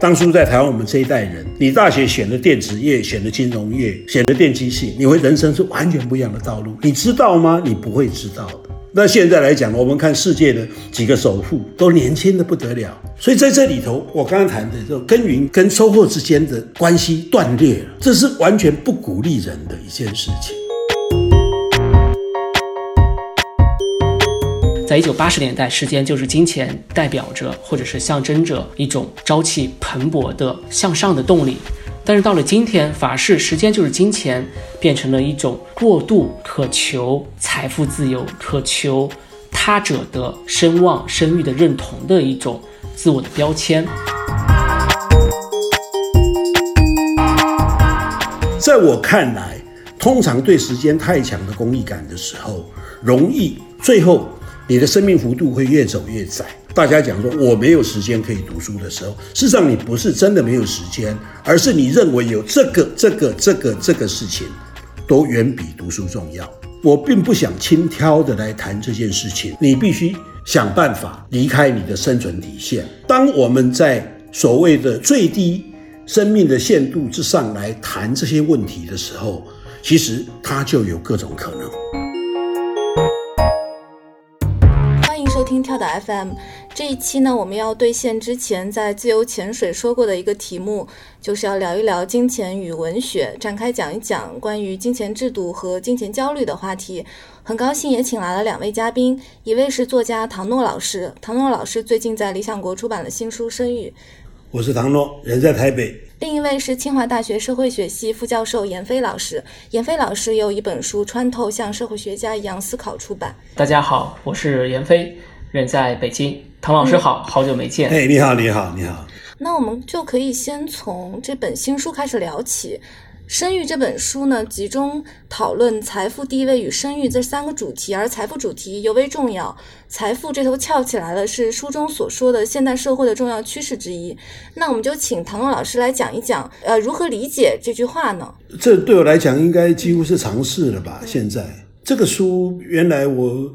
当初在台湾，我们这一代人，你大学选的电子业，选的金融业，选的电机系，你会人生是完全不一样的道路。你知道吗？你不会知道的。那现在来讲，我们看世界的几个首富都年轻的不得了，所以在这里头，我刚刚谈的这种耕耘跟收获之间的关系断裂了，这是完全不鼓励人的一件事情。在一九八十年代，时间就是金钱，代表着或者是象征着一种朝气蓬勃的向上的动力。但是到了今天，法式时间就是金钱，变成了一种过度渴求财富自由、渴求他者的声望、声誉的认同的一种自我的标签。在我看来，通常对时间太强的功利感的时候，容易最后。你的生命幅度会越走越窄。大家讲说我没有时间可以读书的时候，事实上你不是真的没有时间，而是你认为有这个、这个、这个、这个事情，都远比读书重要。我并不想轻佻的来谈这件事情，你必须想办法离开你的生存底线。当我们在所谓的最低生命的限度之上来谈这些问题的时候，其实它就有各种可能。跳岛 FM 这一期呢，我们要兑现之前在自由潜水说过的一个题目，就是要聊一聊金钱与文学，展开讲一讲关于金钱制度和金钱焦虑的话题。很高兴也请来了两位嘉宾，一位是作家唐诺老师，唐诺老师最近在理想国出版了新书《生育》。我是唐诺，人在台北。另一位是清华大学社会学系副教授闫飞老师，闫飞老师有一本书《穿透像社会学家一样思考》出版。大家好，我是闫飞。人在北京，唐老师好，好久没见。哎，你好，你好，你好。那我们就可以先从这本新书开始聊起。《生育》这本书呢，集中讨论财富、地位与生育这三个主题，而财富主题尤为重要。财富这头翘起来了，是书中所说的现代社会的重要趋势之一。那我们就请唐诺老师来讲一讲，呃，如何理解这句话呢？这对我来讲，应该几乎是常识了吧？现在这个书，原来我。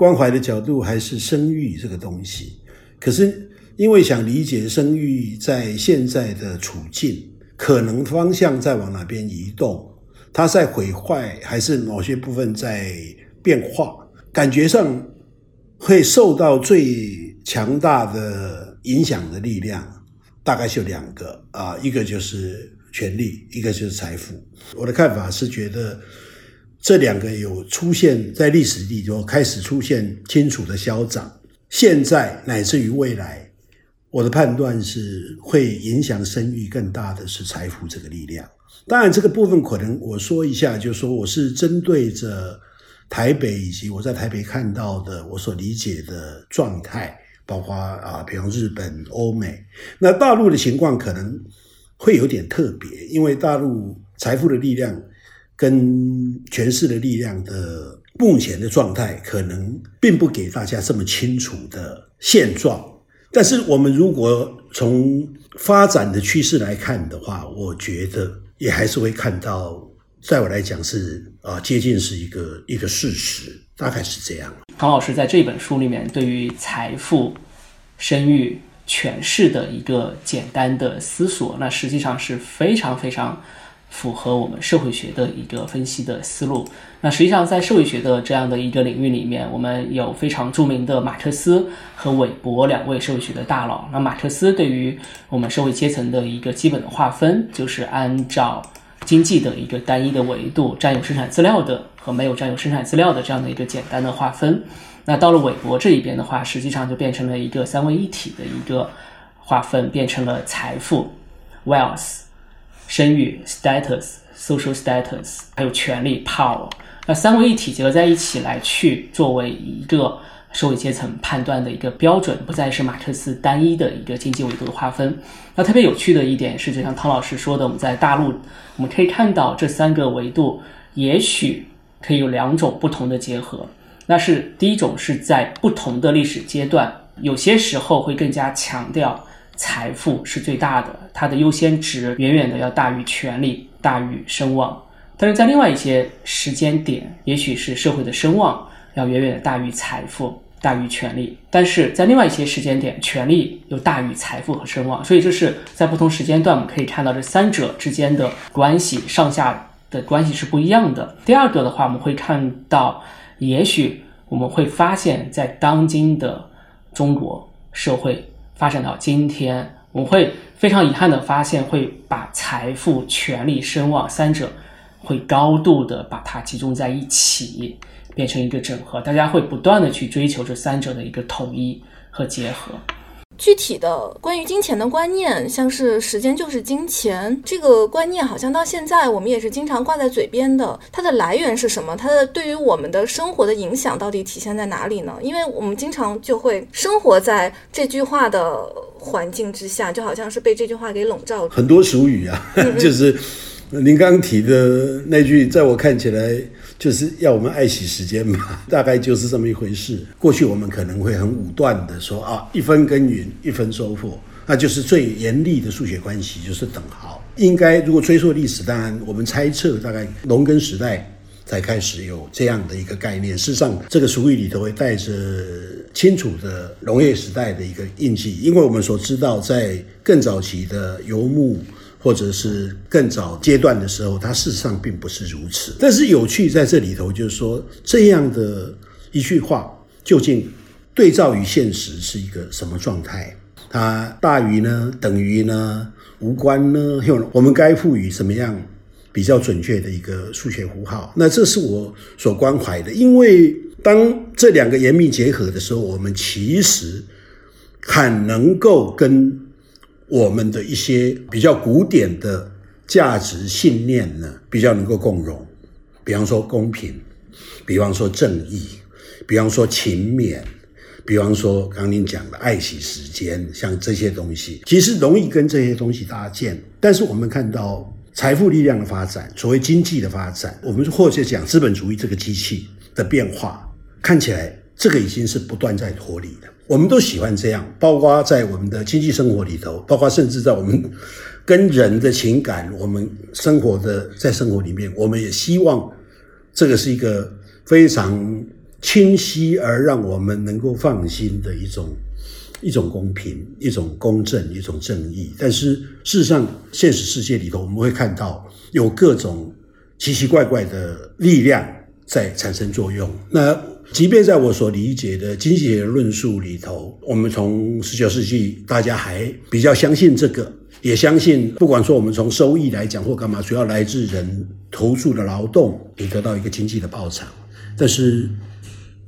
关怀的角度还是生育这个东西，可是因为想理解生育在现在的处境，可能方向在往哪边移动，它在毁坏还是某些部分在变化，感觉上会受到最强大的影响的力量，大概就两个啊，一个就是权力，一个就是财富。我的看法是觉得。这两个有出现在历史里头开始出现清楚的消长，现在乃至于未来，我的判断是会影响生育更大的是财富这个力量。当然，这个部分可能我说一下，就是说我是针对着台北以及我在台北看到的我所理解的状态，包括啊，比方日本、欧美，那大陆的情况可能会有点特别，因为大陆财富的力量。跟权势的力量的目前的状态，可能并不给大家这么清楚的现状。但是，我们如果从发展的趋势来看的话，我觉得也还是会看到，在我来讲是啊，接近是一个一个事实，大概是这样。唐老师在这本书里面，对于财富、生育、权势的一个简单的思索，那实际上是非常非常。符合我们社会学的一个分析的思路。那实际上，在社会学的这样的一个领域里面，我们有非常著名的马克思和韦伯两位社会学的大佬。那马克思对于我们社会阶层的一个基本的划分，就是按照经济的一个单一的维度，占有生产资料的和没有占有生产资料的这样的一个简单的划分。那到了韦伯这一边的话，实际上就变成了一个三位一体的一个划分，变成了财富 （wealth）。生育 status、social status，还有权利 power，那三位一体结合在一起来去作为一个社会阶层判断的一个标准，不再是马克思单一的一个经济维度的划分。那特别有趣的一点是，就像汤老师说的，我们在大陆我们可以看到这三个维度也许可以有两种不同的结合。那是第一种是在不同的历史阶段，有些时候会更加强调。财富是最大的，它的优先值远远的要大于权力，大于声望。但是在另外一些时间点，也许是社会的声望要远远的大于财富。大于权力，但是在另外一些时间点，权力又大于财富和声望，所以这是在不同时间段我们可以看到这三者之间的关系，上下的关系是不一样的。第二个的话，我们会看到，也许我们会发现，在当今的中国社会发展到今天，我会非常遗憾的发现，会把财富、权力、声望三者会高度的把它集中在一起。变成一个整合，大家会不断的去追求这三者的一个统一和结合。具体的关于金钱的观念，像是时间就是金钱这个观念，好像到现在我们也是经常挂在嘴边的。它的来源是什么？它的对于我们的生活的影响到底体现在哪里呢？因为我们经常就会生活在这句话的环境之下，就好像是被这句话给笼罩。很多俗语啊，就是您刚提的那句，在我看起来。就是要我们爱惜时间嘛，大概就是这么一回事。过去我们可能会很武断的说啊，一分耕耘一分收获，那就是最严厉的数学关系，就是等号。应该如果追溯历史，当然我们猜测大概农耕时代才开始有这样的一个概念。事实上，这个俗语里头会带着清楚的农业时代的一个印记，因为我们所知道，在更早期的游牧。或者是更早阶段的时候，它事实上并不是如此。但是有趣在这里头，就是说这样的一句话，究竟对照于现实是一个什么状态？它大于呢？等于呢？无关呢？我们该赋予什么样比较准确的一个数学符号？那这是我所关怀的，因为当这两个严密结合的时候，我们其实很能够跟。我们的一些比较古典的价值信念呢，比较能够共融，比方说公平，比方说正义，比方说勤勉，比方说刚您讲的爱惜时间，像这些东西，其实容易跟这些东西搭建。但是我们看到财富力量的发展，所谓经济的发展，我们或者讲资本主义这个机器的变化，看起来这个已经是不断在脱离的。我们都喜欢这样，包括在我们的经济生活里头，包括甚至在我们 跟人的情感，我们生活的在生活里面，我们也希望这个是一个非常清晰而让我们能够放心的一种一种公平、一种公正、一种正义。但是事实上，现实世界里头，我们会看到有各种奇奇怪怪的力量在产生作用。那即便在我所理解的经济学论述里头，我们从十九世纪大家还比较相信这个，也相信不管说我们从收益来讲或干嘛，主要来自人投注的劳动，你得到一个经济的报偿。但是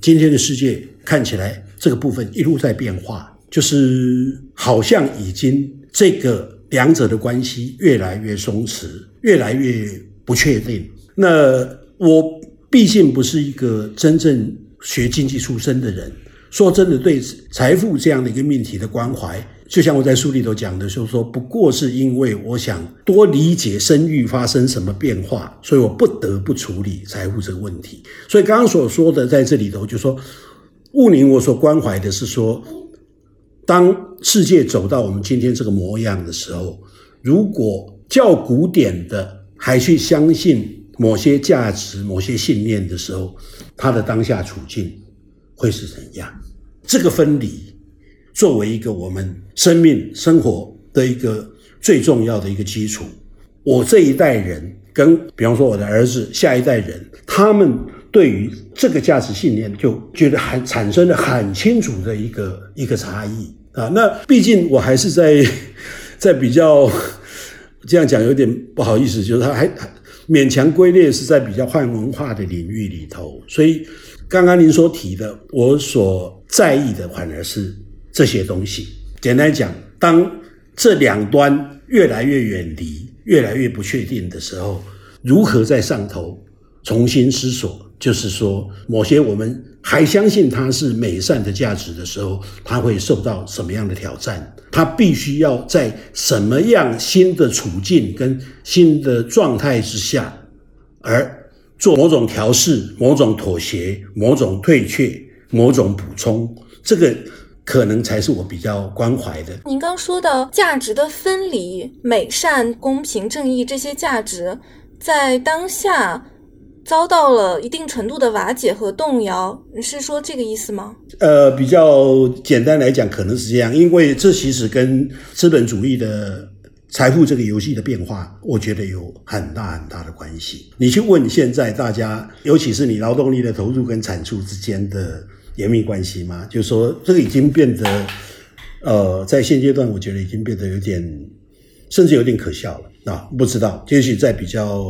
今天的世界看起来这个部分一路在变化，就是好像已经这个两者的关系越来越松弛，越来越不确定。那我毕竟不是一个真正。学经济出身的人，说真的，对财富这样的一个命题的关怀，就像我在书里头讲的，就是说，不过是因为我想多理解生育发生什么变化，所以我不得不处理财富这个问题。所以刚刚所说的，在这里头，就说，物宁我所关怀的是说，当世界走到我们今天这个模样的时候，如果较古典的还去相信。某些价值、某些信念的时候，他的当下处境会是怎样？这个分离作为一个我们生命生活的一个最重要的一个基础。我这一代人跟，比方说我的儿子下一代人，他们对于这个价值信念就觉得还产生了很清楚的一个一个差异啊。那毕竟我还是在在比较这样讲有点不好意思，就是他还。勉强归类是在比较泛文化的领域里头，所以刚刚您所提的，我所在意的反而是这些东西。简单讲，当这两端越来越远离、越来越不确定的时候，如何在上头重新思索？就是说，某些我们还相信它是美善的价值的时候，它会受到什么样的挑战？它必须要在什么样新的处境跟新的状态之下，而做某种调试、某种妥协、某种退却、某种补充？这个可能才是我比较关怀的。您刚说的价值的分离、美善、公平、正义这些价值，在当下。遭到了一定程度的瓦解和动摇。你是说这个意思吗？呃，比较简单来讲，可能是这样，因为这其实跟资本主义的财富这个游戏的变化，我觉得有很大很大的关系。你去问现在大家，尤其是你劳动力的投入跟产出之间的严密关系吗？就是说这个已经变得，呃，在现阶段，我觉得已经变得有点，甚至有点可笑了啊！不知道，也许在比较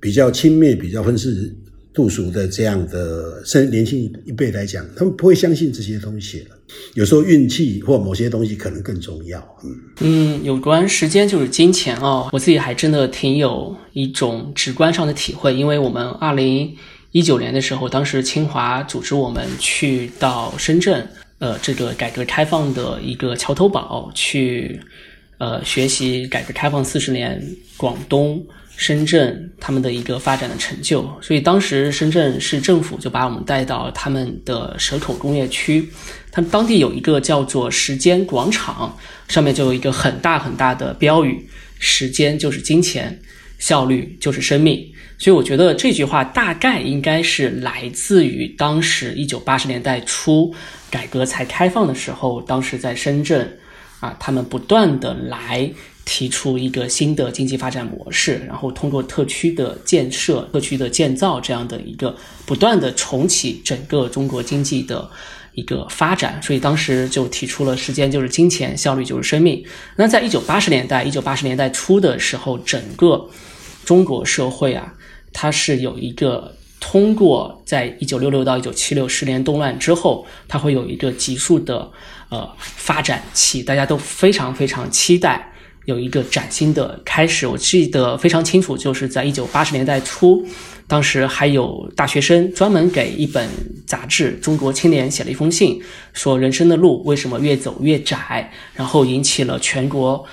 比较轻蔑、比较愤世嫉俗的这样的甚年轻一辈来讲，他们不会相信这些东西了。有时候运气或某些东西可能更重要。嗯嗯，有关时间就是金钱哦，我自己还真的挺有一种直观上的体会，因为我们二零一九年的时候，当时清华组织我们去到深圳，呃，这个改革开放的一个桥头堡去，呃，学习改革开放四十年广东。深圳他们的一个发展的成就，所以当时深圳市政府就把我们带到他们的蛇口工业区，他们当地有一个叫做“时间广场”，上面就有一个很大很大的标语：“时间就是金钱，效率就是生命。”所以我觉得这句话大概应该是来自于当时一九八十年代初改革才开放的时候，当时在深圳啊，他们不断的来。提出一个新的经济发展模式，然后通过特区的建设、特区的建造这样的一个不断的重启整个中国经济的一个发展，所以当时就提出了“时间就是金钱，效率就是生命”。那在一九八十年代、一九八十年代初的时候，整个中国社会啊，它是有一个通过在一九六六到一九七六十年动乱之后，它会有一个急速的呃发展期，大家都非常非常期待。有一个崭新的开始，我记得非常清楚，就是在一九八十年代初，当时还有大学生专门给一本杂志《中国青年》写了一封信，说人生的路为什么越走越窄，然后引起了全国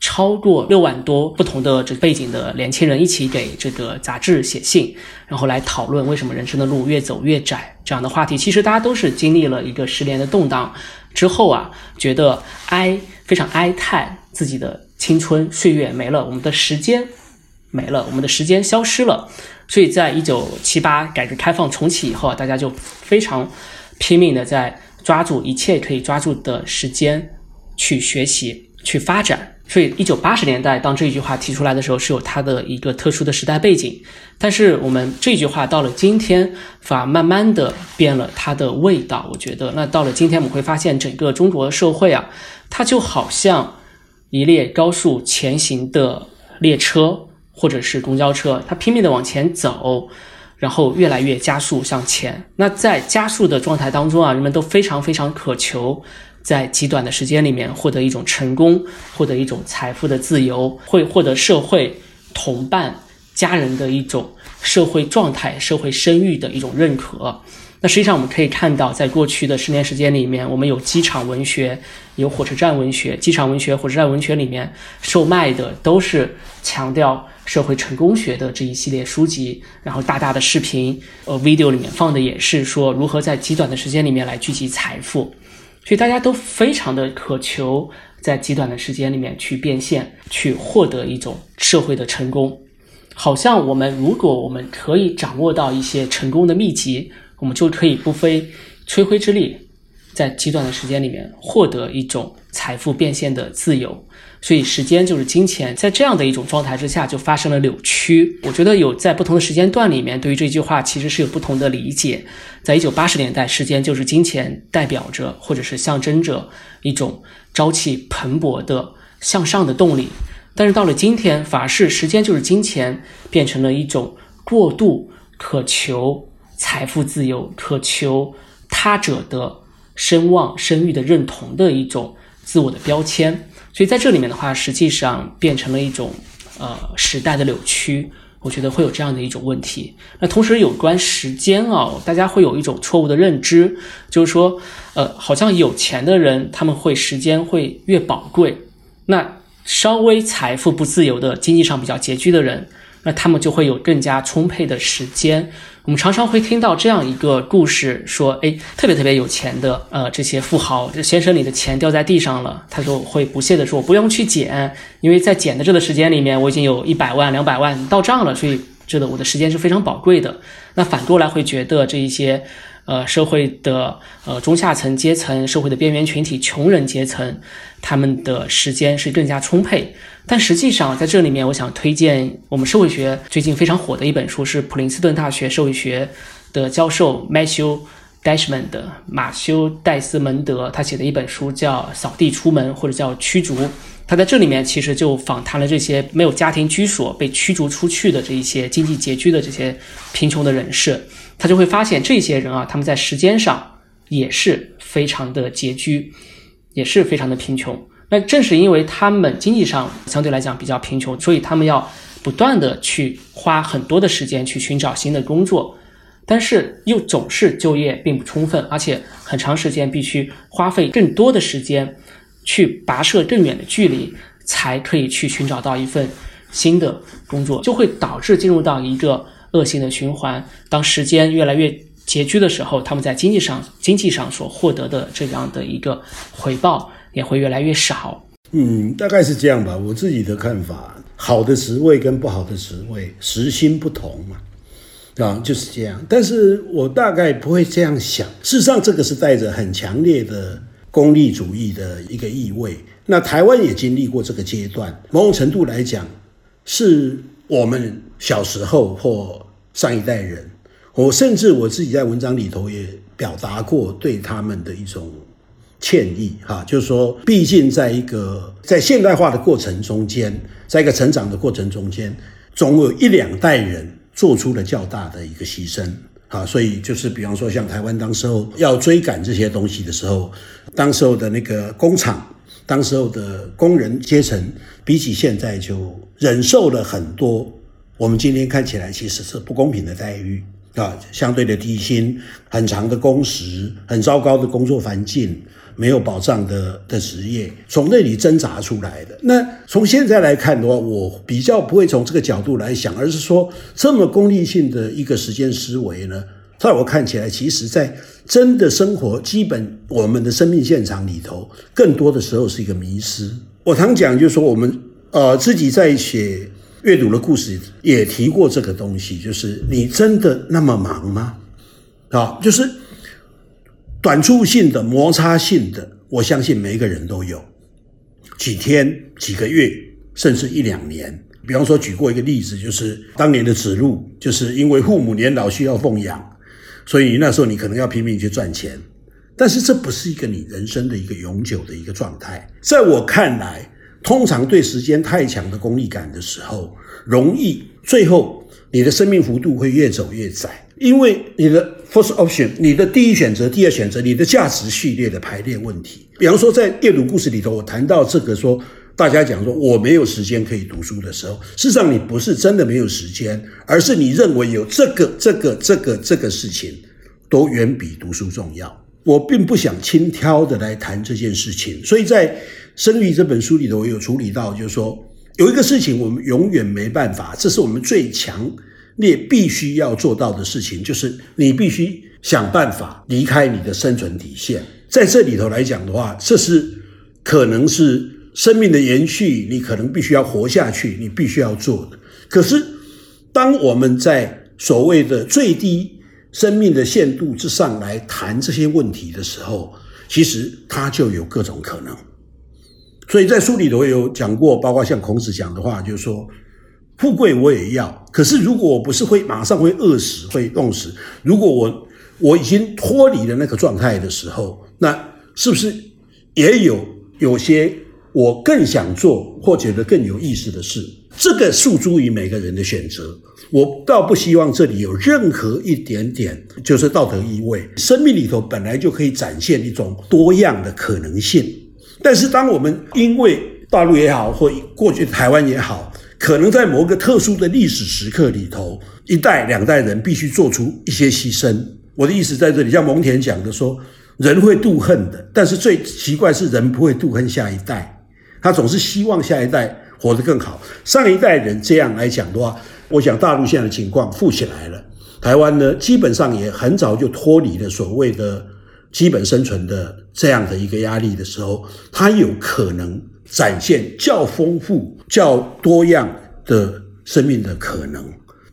超过六万多不同的这背景的年轻人一起给这个杂志写信，然后来讨论为什么人生的路越走越窄这样的话题。其实大家都是经历了一个十年的动荡之后啊，觉得哀非常哀叹自己的。青春岁月没了，我们的时间没了，我们的时间消失了。所以在一九七八改革开放重启以后啊，大家就非常拼命的在抓住一切可以抓住的时间去学习、去发展。所以一九八十年代当这句话提出来的时候，是有它的一个特殊的时代背景。但是我们这句话到了今天，反而慢慢的变了它的味道。我觉得，那到了今天，我们会发现整个中国社会啊，它就好像。一列高速前行的列车或者是公交车，它拼命的往前走，然后越来越加速向前。那在加速的状态当中啊，人们都非常非常渴求在极短的时间里面获得一种成功，获得一种财富的自由，会获得社会同伴、家人的一种社会状态、社会声誉的一种认可。那实际上我们可以看到，在过去的十年时间里面，我们有机场文学，有火车站文学。机场文学、火车站文学里面售卖的都是强调社会成功学的这一系列书籍，然后大大的视频，呃，video 里面放的也是说如何在极短的时间里面来聚集财富。所以大家都非常的渴求在极短的时间里面去变现，去获得一种社会的成功。好像我们如果我们可以掌握到一些成功的秘籍。我们就可以不费吹灰之力，在极短的时间里面获得一种财富变现的自由。所以，时间就是金钱。在这样的一种状态之下，就发生了扭曲。我觉得有在不同的时间段里面，对于这句话其实是有不同的理解。在一九八十年代，时间就是金钱，代表着或者是象征着一种朝气蓬勃的向上的动力。但是到了今天，反而是时间就是金钱，变成了一种过度渴求。财富自由，渴求他者的声望、声誉的认同的一种自我的标签，所以在这里面的话，实际上变成了一种呃时代的扭曲。我觉得会有这样的一种问题。那同时有关时间啊，大家会有一种错误的认知，就是说，呃，好像有钱的人他们会时间会越宝贵，那稍微财富不自由的、经济上比较拮据的人，那他们就会有更加充沛的时间。我们常常会听到这样一个故事，说，哎，特别特别有钱的，呃，这些富豪，先生，你的钱掉在地上了，他就会不屑地说，我不用去捡，因为在捡的这个时间里面，我已经有一百万、两百万到账了，所以觉得我的时间是非常宝贵的。那反过来会觉得这一些。呃，社会的呃中下层阶层、社会的边缘群体、穷人阶层，他们的时间是更加充沛。但实际上，在这里面，我想推荐我们社会学最近非常火的一本书，是普林斯顿大学社会学的教授 Matthew Dashman 的马修戴斯蒙德他写的一本书，叫《扫地出门》或者叫《驱逐》。他在这里面其实就访谈了这些没有家庭居所、被驱逐出去的这一些经济拮据的这些贫穷的人士。他就会发现这些人啊，他们在时间上也是非常的拮据，也是非常的贫穷。那正是因为他们经济上相对来讲比较贫穷，所以他们要不断的去花很多的时间去寻找新的工作，但是又总是就业并不充分，而且很长时间必须花费更多的时间去跋涉更远的距离，才可以去寻找到一份新的工作，就会导致进入到一个。恶性的循环。当时间越来越拮据的时候，他们在经济上、经济上所获得的这样的一个回报也会越来越少。嗯，大概是这样吧。我自己的看法，好的职位跟不好的职位，时薪不同嘛，啊，就是这样。但是我大概不会这样想。事实上，这个是带着很强烈的功利主义的一个意味。那台湾也经历过这个阶段，某种程度来讲，是我们。小时候或上一代人，我甚至我自己在文章里头也表达过对他们的一种歉意，哈，就是说，毕竟在一个在现代化的过程中间，在一个成长的过程中间，总有一两代人做出了较大的一个牺牲，啊，所以就是比方说，像台湾当时候要追赶这些东西的时候，当时候的那个工厂，当时候的工人阶层，比起现在就忍受了很多。我们今天看起来其实是不公平的待遇啊，相对的低薪、很长的工时、很糟糕的工作环境、没有保障的的职业，从那里挣扎出来的。那从现在来看的话，我比较不会从这个角度来想，而是说这么功利性的一个时间思维呢，在我看起来，其实在真的生活基本我们的生命现场里头，更多的时候是一个迷失。我常讲，就是说我们呃自己在写。阅读的故事也提过这个东西，就是你真的那么忙吗？啊，就是短促性的、摩擦性的，我相信每一个人都有几天、几个月，甚至一两年。比方说，举过一个例子，就是当年的子路，就是因为父母年老需要奉养，所以那时候你可能要拼命去赚钱。但是这不是一个你人生的一个永久的一个状态，在我看来。通常对时间太强的功利感的时候，容易最后你的生命幅度会越走越窄，因为你的 first option，你的第一选择、第二选择，你的价值序列的排列问题。比方说，在阅读故事里头，我谈到这个说，大家讲说我没有时间可以读书的时候，事实上你不是真的没有时间，而是你认为有这个、这个、这个、这个事情都远比读书重要。我并不想轻佻的来谈这件事情，所以在。生育这本书里头，我有处理到，就是说有一个事情，我们永远没办法，这是我们最强你也必须要做到的事情，就是你必须想办法离开你的生存底线。在这里头来讲的话，这是可能是生命的延续，你可能必须要活下去，你必须要做的。可是，当我们在所谓的最低生命的限度之上来谈这些问题的时候，其实它就有各种可能。所以在书里头有讲过，包括像孔子讲的话，就是说，富贵我也要，可是如果我不是会马上会饿死、会冻死，如果我我已经脱离了那个状态的时候，那是不是也有有些我更想做或觉得更有意思的事？这个诉诸于每个人的选择。我倒不希望这里有任何一点点就是道德意味。生命里头本来就可以展现一种多样的可能性。但是，当我们因为大陆也好，或过去台湾也好，可能在某个特殊的历史时刻里头，一代两代人必须做出一些牺牲。我的意思在这里，像蒙恬讲的说，人会妒恨的，但是最奇怪是人不会妒恨下一代，他总是希望下一代活得更好。上一代人这样来讲的话，我想大陆现在的情况富起来了，台湾呢基本上也很早就脱离了所谓的。基本生存的这样的一个压力的时候，他有可能展现较丰富、较多样的生命的可能。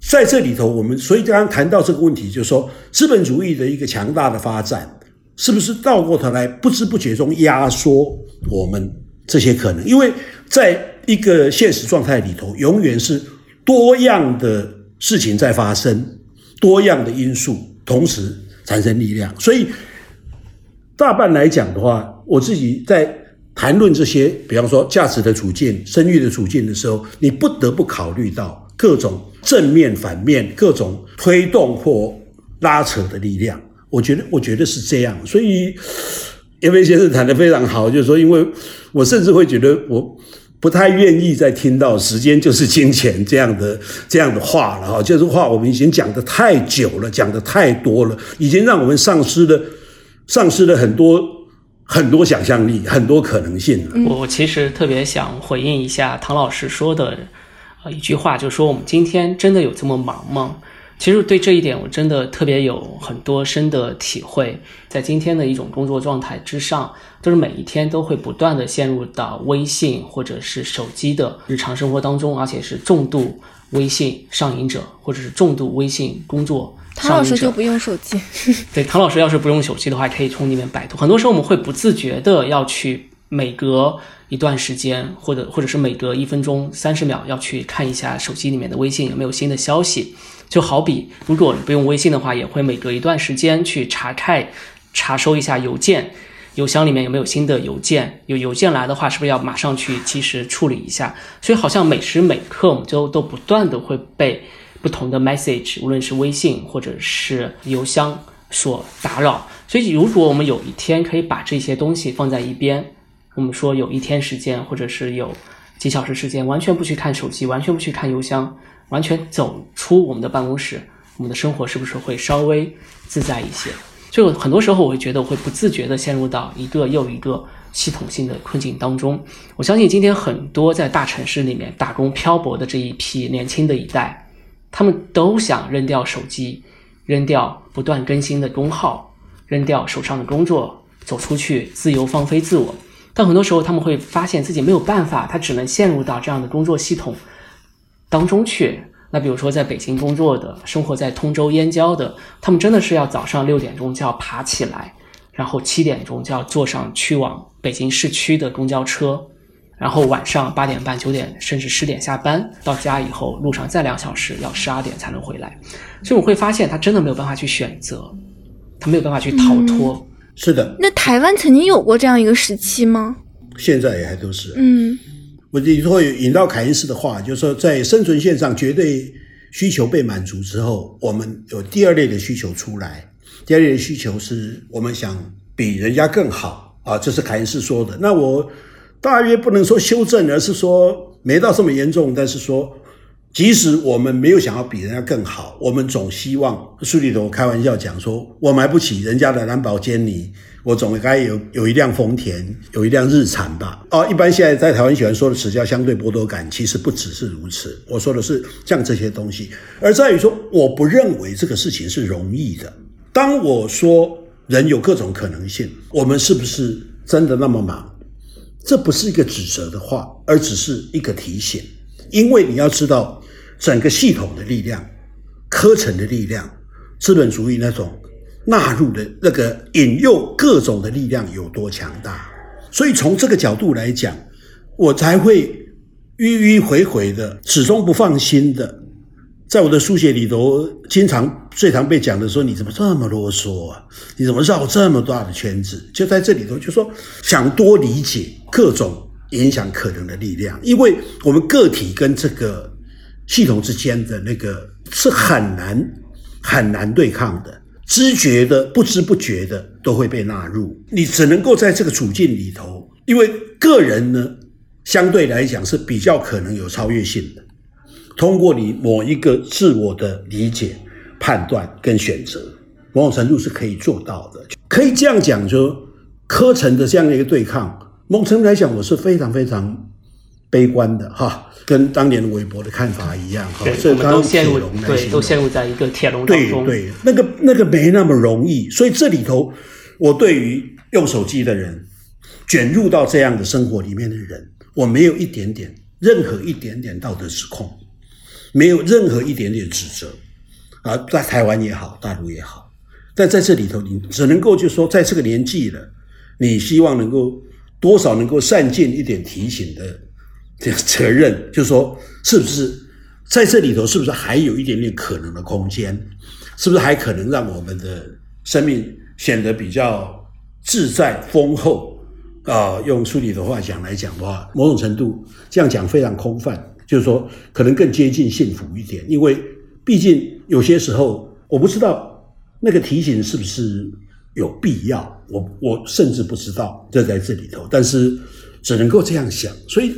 在这里头，我们所以刚刚谈到这个问题，就是说资本主义的一个强大的发展，是不是倒过头来不知不觉中压缩我们这些可能？因为在一个现实状态里头，永远是多样的事情在发生，多样的因素同时产生力量，所以大半来讲的话，我自己在谈论这些，比方说价值的处境、生育的处境的时候，你不得不考虑到各种正面、反面、各种推动或拉扯的力量。我觉得，我觉得是这样。所以，叶飞先生谈的非常好，就是说，因为我甚至会觉得，我不太愿意再听到“时间就是金钱”这样的这样的话了哈。就是话，我们已经讲的太久了，讲的太多了，已经让我们丧失了丧失了很多很多想象力，很多可能性了。我我其实特别想回应一下唐老师说的呃一句话，就是说我们今天真的有这么忙吗？其实对这一点，我真的特别有很多深的体会。在今天的一种工作状态之上，就是每一天都会不断的陷入到微信或者是手机的日常生活当中，而且是重度微信上瘾者，或者是重度微信工作唐老师就不用手机。对，唐老师要是不用手机的话，可以从里面摆脱。很多时候我们会不自觉的要去每隔一段时间，或者或者是每隔一分钟、三十秒要去看一下手机里面的微信有没有新的消息。就好比，如果你不用微信的话，也会每隔一段时间去查看、查收一下邮件，邮箱里面有没有新的邮件？有邮件来的话，是不是要马上去及时处理一下？所以好像每时每刻，我们就都不断的会被不同的 message，无论是微信或者是邮箱所打扰。所以，如果我们有一天可以把这些东西放在一边，我们说有一天时间，或者是有几小时时间，完全不去看手机，完全不去看邮箱。完全走出我们的办公室，我们的生活是不是会稍微自在一些？就很多时候，我会觉得我会不自觉地陷入到一个又一个系统性的困境当中。我相信今天很多在大城市里面打工漂泊的这一批年轻的一代，他们都想扔掉手机，扔掉不断更新的工号，扔掉手上的工作，走出去自由放飞自我。但很多时候，他们会发现自己没有办法，他只能陷入到这样的工作系统。当中去，那比如说在北京工作的，生活在通州燕郊的，他们真的是要早上六点钟就要爬起来，然后七点钟就要坐上去往北京市区的公交车，然后晚上八点半、九点甚至十点下班，到家以后路上再两小时，要十二点才能回来。所以我会发现，他真的没有办法去选择，他没有办法去逃脱。是的。那台湾曾经有过这样一个时期吗？现在也还都是。嗯。我就会引到凯恩斯的话，就是说，在生存线上绝对需求被满足之后，我们有第二类的需求出来。第二类的需求是我们想比人家更好啊，这是凯恩斯说的。那我大约不能说修正，而是说没到这么严重，但是说，即使我们没有想要比人家更好，我们总希望书里头开玩笑讲说，我买不起人家的蓝宝坚尼。我总该有有一辆丰田，有一辆日产吧？哦，一般现在在台湾喜欢说的词叫相对剥夺感，其实不只是如此。我说的是像这些东西，而在于说，我不认为这个事情是容易的。当我说人有各种可能性，我们是不是真的那么忙？这不是一个指责的话，而只是一个提醒。因为你要知道，整个系统的力量、科层的力量、资本主义那种。纳入的那个引诱各种的力量有多强大，所以从这个角度来讲，我才会迂迂回回的，始终不放心的，在我的书写里头，经常最常被讲的说：“你怎么这么啰嗦啊？你怎么绕这么大的圈子？”就在这里头，就说想多理解各种影响可能的力量，因为我们个体跟这个系统之间的那个是很难很难对抗的。知觉的、不知不觉的都会被纳入，你只能够在这个处境里头，因为个人呢，相对来讲是比较可能有超越性的。通过你某一个自我的理解、判断跟选择，某种程度是可以做到的。可以这样讲，就科层的这样的一个对抗，某种程度来讲，我是非常非常。悲观的哈，跟当年的韦伯的看法一样哈，这刚都陷入对，都陷入在一个铁笼当中。对对，那个那个没那么容易，所以这里头，我对于用手机的人，卷入到这样的生活里面的人，我没有一点点任何一点点道德指控，没有任何一点点指责啊，在台湾也好，大陆也好，但在这里头，你只能够就说，在这个年纪了，你希望能够多少能够善尽一点提醒的这个责任，就说是不是在这里头，是不是还有一点点可能的空间？是不是还可能让我们的生命显得比较自在丰厚？啊，用书里的话讲来讲的话，某种程度这样讲非常空泛，就是说可能更接近幸福一点，因为毕竟有些时候我不知道那个提醒是不是有必要，我我甚至不知道这在这里头，但是只能够这样想，所以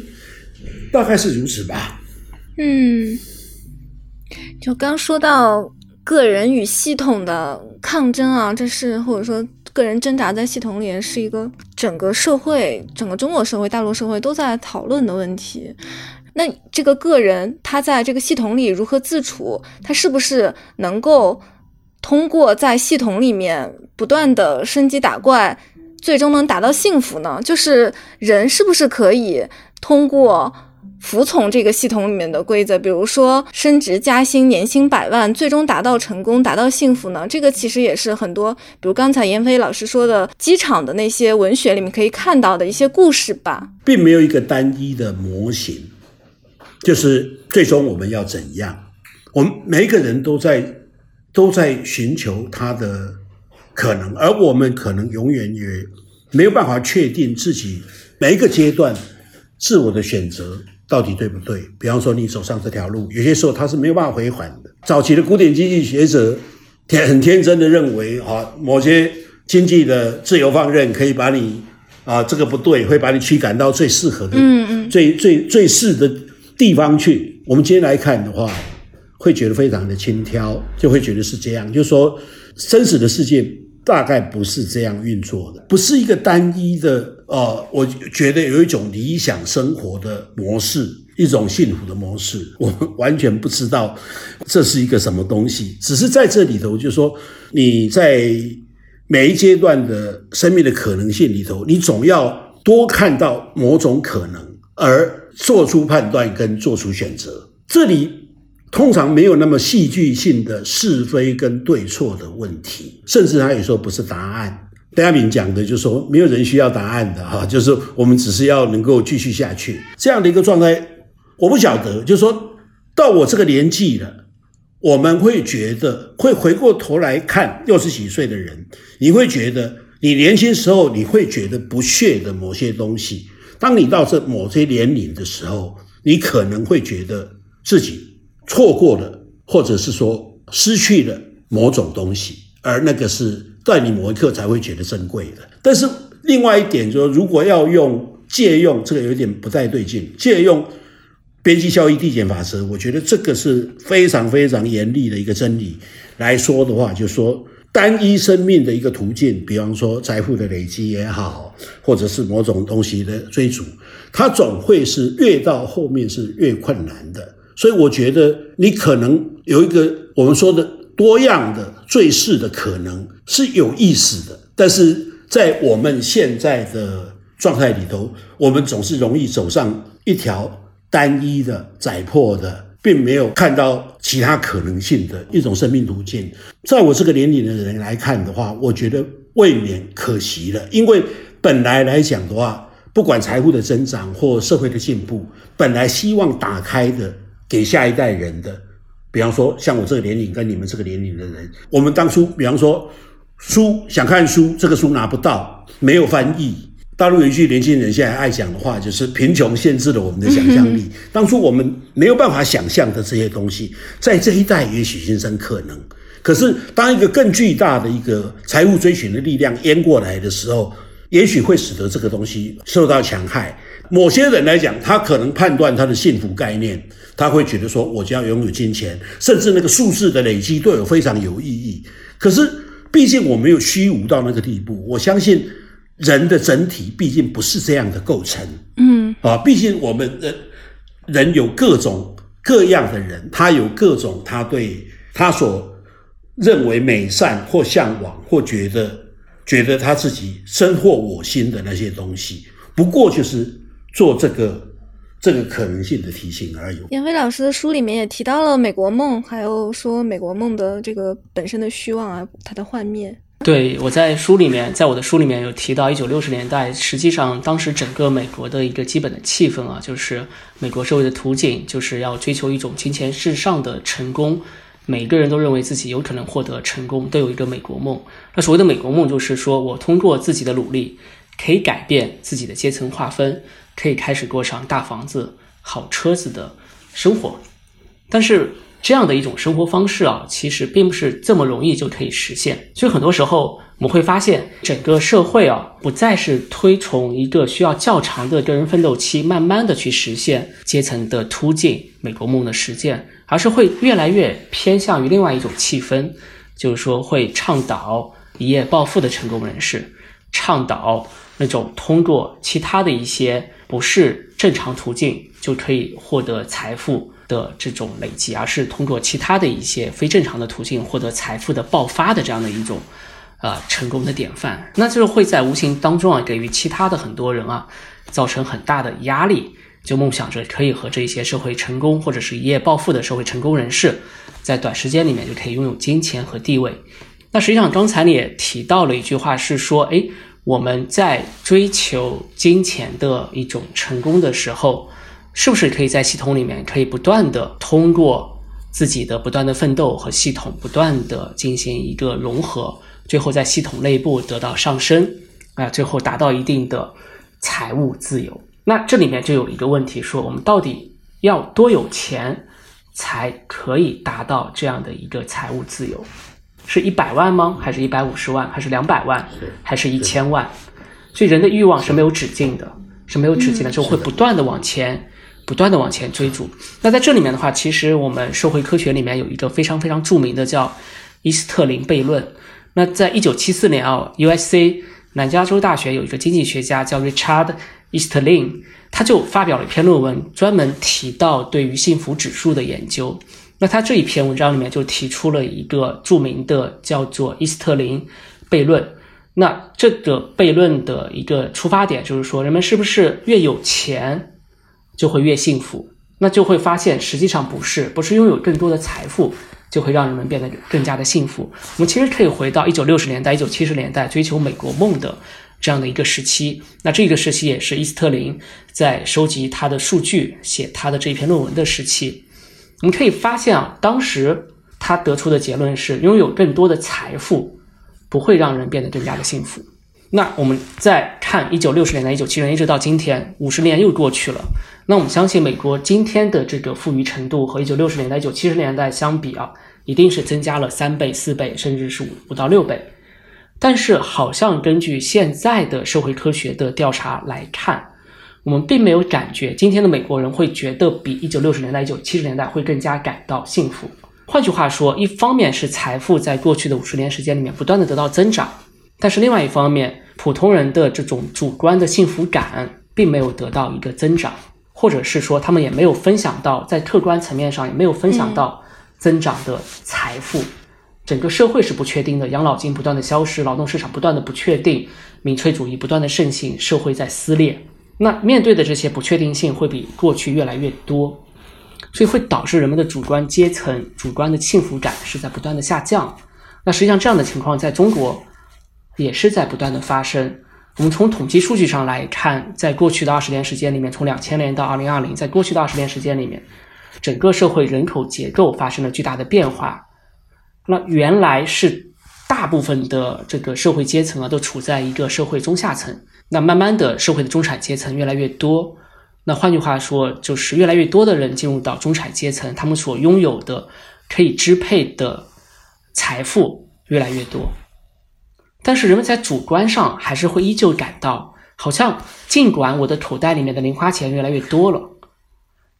大概是如此吧。嗯，就刚说到个人与系统的抗争啊，这是或者说。个人挣扎在系统里是一个整个社会、整个中国社会、大陆社会都在讨论的问题。那这个个人他在这个系统里如何自处？他是不是能够通过在系统里面不断的升级打怪，最终能达到幸福呢？就是人是不是可以通过？服从这个系统里面的规则，比如说升职加薪、年薪百万，最终达到成功、达到幸福呢？这个其实也是很多，比如刚才闫飞老师说的机场的那些文学里面可以看到的一些故事吧。并没有一个单一的模型，就是最终我们要怎样？我们每一个人都在都在寻求他的可能，而我们可能永远也没有办法确定自己每一个阶段自我的选择。到底对不对？比方说，你走上这条路，有些时候它是没有办法回缓的。早期的古典经济学者天很天真的认为，啊，某些经济的自由放任可以把你啊，这个不对，会把你驱赶到最适合的、嗯嗯，最最最适的地方去。我们今天来看的话，会觉得非常的轻佻，就会觉得是这样。就是说，真实的世界大概不是这样运作的，不是一个单一的。呃，我觉得有一种理想生活的模式，一种幸福的模式，我完全不知道这是一个什么东西。只是在这里头，就是说你在每一阶段的生命的可能性里头，你总要多看到某种可能，而做出判断跟做出选择。这里通常没有那么戏剧性的是非跟对错的问题，甚至他有时候不是答案。戴亚敏讲的，就是说没有人需要答案的哈，就是我们只是要能够继续下去这样的一个状态。我不晓得，就是说到我这个年纪了，我们会觉得会回过头来看六十几岁的人，你会觉得你年轻时候你会觉得不屑的某些东西，当你到这某些年龄的时候，你可能会觉得自己错过了，或者是说失去了某种东西，而那个是。在你某一刻才会觉得珍贵的，但是另外一点说，如果要用借用这个有点不太对劲，借用边际效益递减法则，我觉得这个是非常非常严厉的一个真理来说的话，就说单一生命的一个途径，比方说财富的累积也好，或者是某种东西的追逐，它总会是越到后面是越困难的。所以我觉得你可能有一个我们说的。多样的最适的可能是有意思的，但是在我们现在的状态里头，我们总是容易走上一条单一的、窄迫的，并没有看到其他可能性的一种生命途径。在我这个年龄的人来看的话，我觉得未免可惜了，因为本来来讲的话，不管财富的增长或社会的进步，本来希望打开的给下一代人的。比方说，像我这个年龄跟你们这个年龄的人，我们当初，比方说，书想看书，这个书拿不到，没有翻译。大陆有一句年轻人现在爱讲的话，就是“贫穷限制了我们的想象力”。当初我们没有办法想象的这些东西，在这一代也许形成可能。可是，当一个更巨大的一个财务追寻的力量淹过来的时候，也许会使得这个东西受到强害。某些人来讲，他可能判断他的幸福概念。他会觉得说，我就要拥有金钱，甚至那个数字的累积对我非常有意义。可是，毕竟我没有虚无到那个地步。我相信人的整体毕竟不是这样的构成。嗯，啊，毕竟我们人人有各种各样的人，他有各种他对他所认为美善或向往或觉得觉得他自己深获我心的那些东西。不过就是做这个。这个可能性的提醒而已。闫飞老师的书里面也提到了美国梦，还有说美国梦的这个本身的虚妄啊，它的幻灭。对，我在书里面，在我的书里面有提到，一九六十年代，实际上当时整个美国的一个基本的气氛啊，就是美国社会的图景，就是要追求一种金钱至上的成功，每个人都认为自己有可能获得成功，都有一个美国梦。那所谓的美国梦，就是说我通过自己的努力，可以改变自己的阶层划分，可以开始过上大房子、好车子的生活，但是。这样的一种生活方式啊，其实并不是这么容易就可以实现。所以很多时候我们会发现，整个社会啊，不再是推崇一个需要较长的个人奋斗期，慢慢的去实现阶层的突进、美国梦的实践，而是会越来越偏向于另外一种气氛，就是说会倡导一夜暴富的成功人士，倡导那种通过其他的一些不是正常途径就可以获得财富。的这种累积，而是通过其他的一些非正常的途径获得财富的爆发的这样的一种，呃，成功的典范，那就是会在无形当中啊，给予其他的很多人啊，造成很大的压力，就梦想着可以和这些社会成功或者是一夜暴富的社会成功人士，在短时间里面就可以拥有金钱和地位。那实际上刚才你也提到了一句话，是说，哎，我们在追求金钱的一种成功的时候。是不是可以在系统里面可以不断的通过自己的不断的奋斗和系统不断的进行一个融合，最后在系统内部得到上升啊，最后达到一定的财务自由？那这里面就有一个问题，说我们到底要多有钱才可以达到这样的一个财务自由？是一百万吗？还是一百五十万？还是两百万？还是一千万？所以人的欲望是没有止境的，是没有止境的，就会不断的往前。不断的往前追逐。那在这里面的话，其实我们社会科学里面有一个非常非常著名的叫伊斯特林悖论。那在一九七四年啊，U.S.C. 南加州大学有一个经济学家叫 Richard Eastlin，他就发表了一篇论文，专门提到对于幸福指数的研究。那他这一篇文章里面就提出了一个著名的叫做伊斯特林悖论。那这个悖论的一个出发点就是说，人们是不是越有钱？就会越幸福，那就会发现实际上不是，不是拥有更多的财富就会让人们变得更加的幸福。我们其实可以回到一九六十年代、一九七十年代追求美国梦的这样的一个时期。那这个时期也是伊斯特林在收集他的数据、写他的这篇论文的时期。我们可以发现啊，当时他得出的结论是，拥有更多的财富不会让人变得更加的幸福。那我们再看一九六十年代、一九七十年一直到今天，五十年又过去了。那我们相信，美国今天的这个富裕程度和一九六十年代、一九七十年代相比啊，一定是增加了三倍、四倍，甚至是五五到六倍。但是，好像根据现在的社会科学的调查来看，我们并没有感觉今天的美国人会觉得比一九六十年代、一九七十年代会更加感到幸福。换句话说，一方面是财富在过去的五十年时间里面不断的得到增长。但是另外一方面，普通人的这种主观的幸福感并没有得到一个增长，或者是说他们也没有分享到在客观层面上也没有分享到增长的财富。整个社会是不确定的，养老金不断的消失，劳动市场不断的不确定，民粹主义不断的盛行，社会在撕裂。那面对的这些不确定性会比过去越来越多，所以会导致人们的主观阶层、主观的幸福感是在不断的下降。那实际上这样的情况在中国。也是在不断的发生。我们从统计数据上来看，在过去的二十年时间里面，从两千年到二零二零，在过去的二十年时间里面，整个社会人口结构发生了巨大的变化。那原来是大部分的这个社会阶层啊，都处在一个社会中下层。那慢慢的，社会的中产阶层越来越多。那换句话说，就是越来越多的人进入到中产阶层，他们所拥有的可以支配的财富越来越多。但是人们在主观上还是会依旧感到，好像尽管我的口袋里面的零花钱越来越多了，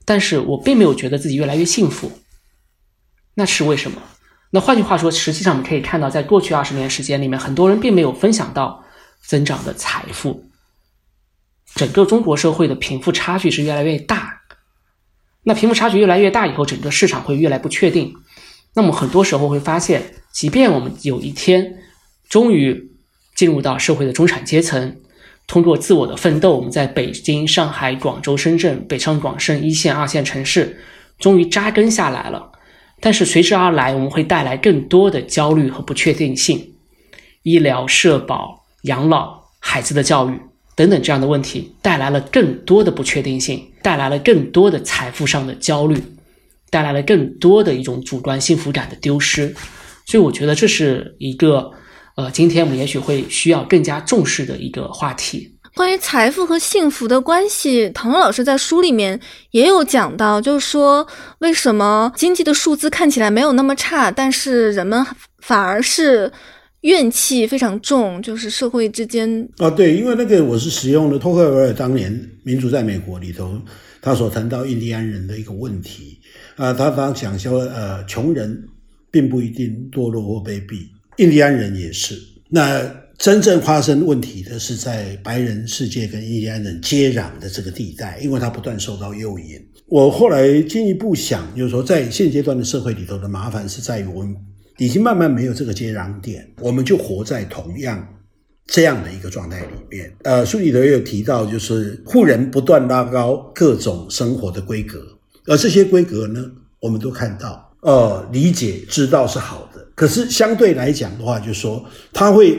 但是我并没有觉得自己越来越幸福。那是为什么？那换句话说，实际上我们可以看到，在过去二十年时间里面，很多人并没有分享到增长的财富。整个中国社会的贫富差距是越来越大。那贫富差距越来越大以后，整个市场会越来不确定。那么很多时候会发现，即便我们有一天。终于进入到社会的中产阶层，通过自我的奋斗，我们在北京、上海、广州、深圳、北上广深一线、二线城市终于扎根下来了。但是随之而来，我们会带来更多的焦虑和不确定性，医疗、社保、养老、孩子的教育等等这样的问题带来了更多的不确定性，带来了更多的财富上的焦虑，带来了更多的一种主观幸福感的丢失。所以，我觉得这是一个。呃，今天我们也许会需要更加重视的一个话题，关于财富和幸福的关系。唐老师在书里面也有讲到，就是说为什么经济的数字看起来没有那么差，但是人们反而是怨气非常重，就是社会之间啊，对，因为那个我是使用了托克维尔当年《民主在美国》里头他所谈到印第安人的一个问题啊，他他讲说呃，穷人并不一定堕落或卑鄙。印第安人也是。那真正发生问题的是在白人世界跟印第安人接壤的这个地带，因为他不断受到诱引。我后来进一步想，就是说，在现阶段的社会里头的麻烦是在于，我们已经慢慢没有这个接壤点，我们就活在同样这样的一个状态里面。呃，书里头也有提到，就是富人不断拉高各种生活的规格，而这些规格呢，我们都看到，呃，理解知道是好的。可是相对来讲的话，就是说，他会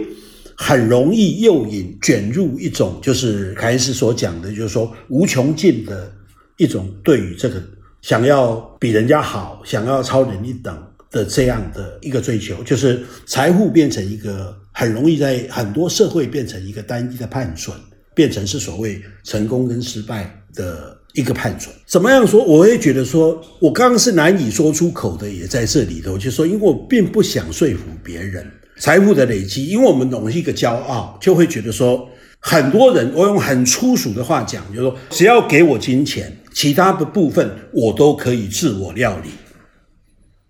很容易诱引、卷入一种，就是凯恩斯所讲的，就是说无穷尽的一种对于这个想要比人家好、想要超人一等的这样的一个追求，就是财富变成一个很容易在很多社会变成一个单一的判准，变成是所谓成功跟失败的。一个判准，怎么样说？我会觉得说，我刚刚是难以说出口的，也在这里头。就说，因为我并不想说服别人，财富的累积，因为我们懂一个骄傲，就会觉得说，很多人，我用很粗俗的话讲，就是说，只要给我金钱，其他的部分我都可以自我料理。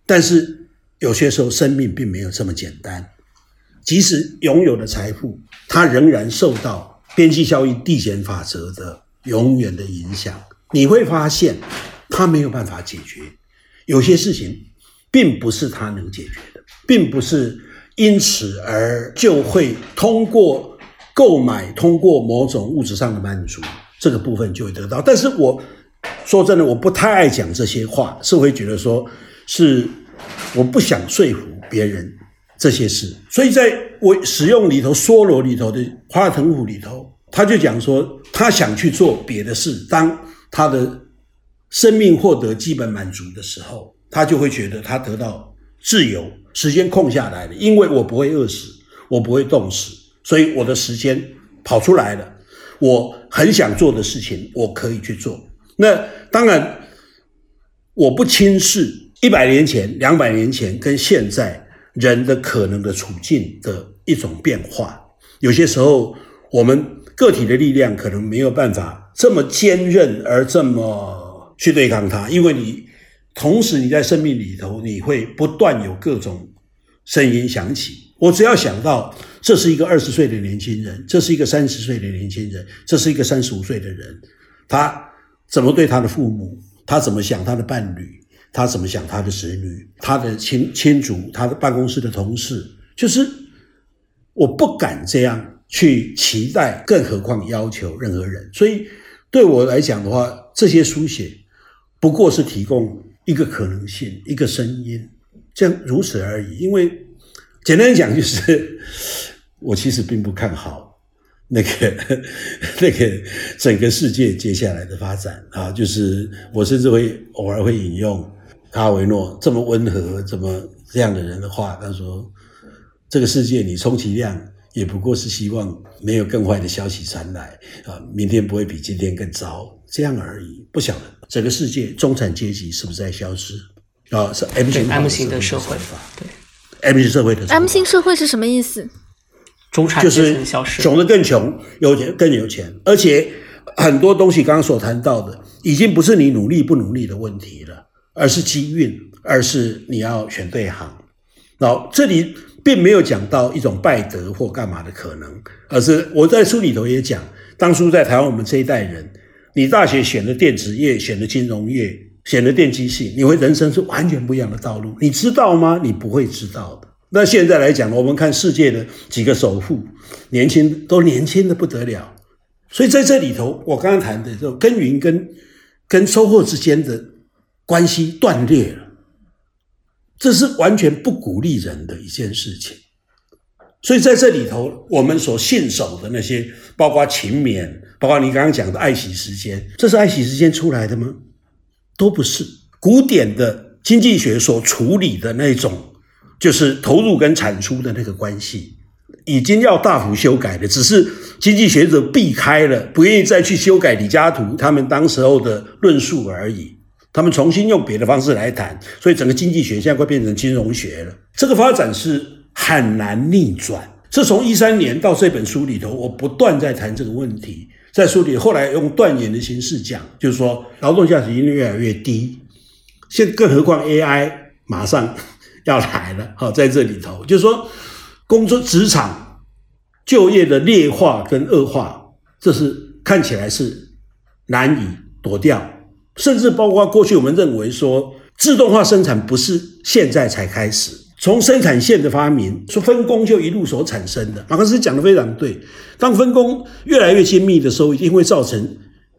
但是有些时候，生命并没有这么简单。即使拥有了财富，它仍然受到边际效应递减法则的永远的影响。你会发现，他没有办法解决有些事情，并不是他能解决的，并不是因此而就会通过购买，通过某种物质上的满足，这个部分就会得到。但是我说真的，我不太爱讲这些话，是会觉得说是我不想说服别人这些事。所以在我使用里头，梭罗里头的花藤虎里头，他就讲说，他想去做别的事，当。他的生命获得基本满足的时候，他就会觉得他得到自由，时间空下来了，因为我不会饿死，我不会冻死，所以我的时间跑出来了。我很想做的事情，我可以去做。那当然，我不轻视一百年前、两百年前跟现在人的可能的处境的一种变化。有些时候，我们个体的力量可能没有办法。这么坚韧而这么去对抗它，因为你同时你在生命里头，你会不断有各种声音响起。我只要想到这是一个二十岁的年轻人，这是一个三十岁的年轻人，这是一个三十五岁的人，他怎么对他的父母，他怎么想他的伴侣，他怎么想他的子女，他的亲亲族，他的办公室的同事，就是我不敢这样去期待，更何况要求任何人，所以。对我来讲的话，这些书写不过是提供一个可能性，一个声音，这样如此而已。因为简单讲，就是 我其实并不看好那个 那个整个世界接下来的发展啊。就是我甚至会偶尔会引用卡维诺这么温和、这么这样的人的话，他说：“这个世界，你充其量。”也不过是希望没有更坏的消息传来啊，明天不会比今天更糟，这样而已。不晓得整个世界中产阶级是不是在消失啊？是 M 型 M 型的社会，对 M 型社会的 M 型社会是什么意思？中产阶层消失，穷的更穷，有钱更有钱，而且很多东西刚刚所谈到的，已经不是你努力不努力的问题了，而是机运，而是你要选对行。然这里。并没有讲到一种败德或干嘛的可能，而是我在书里头也讲，当初在台湾我们这一代人，你大学选的电子业，选的金融业，选的电机系，你会人生是完全不一样的道路，你知道吗？你不会知道的。那现在来讲，我们看世界的几个首富，年轻都年轻的不得了，所以在这里头，我刚刚谈的就耕耘跟跟收获之间的关系断裂了，这是完全不鼓励人的一件事情。所以在这里头，我们所信守的那些，包括勤勉，包括你刚刚讲的爱惜时间，这是爱惜时间出来的吗？都不是。古典的经济学所处理的那种，就是投入跟产出的那个关系，已经要大幅修改了。只是经济学者避开了，不愿意再去修改李嘉图他们当时候的论述而已。他们重新用别的方式来谈，所以整个经济学现在快变成金融学了。这个发展是。很难逆转。这从一三年到这本书里头，我不断在谈这个问题。在书里，后来用断言的形式讲，就是说劳动价值已经越来越低。现更何况 AI 马上要来了，好，在这里头，就是说工作职场就业的劣化跟恶化，这是看起来是难以躲掉。甚至包括过去我们认为说，自动化生产不是现在才开始。从生产线的发明，说分工就一路所产生的。马克思讲的非常对。当分工越来越精密的时候，一定会造成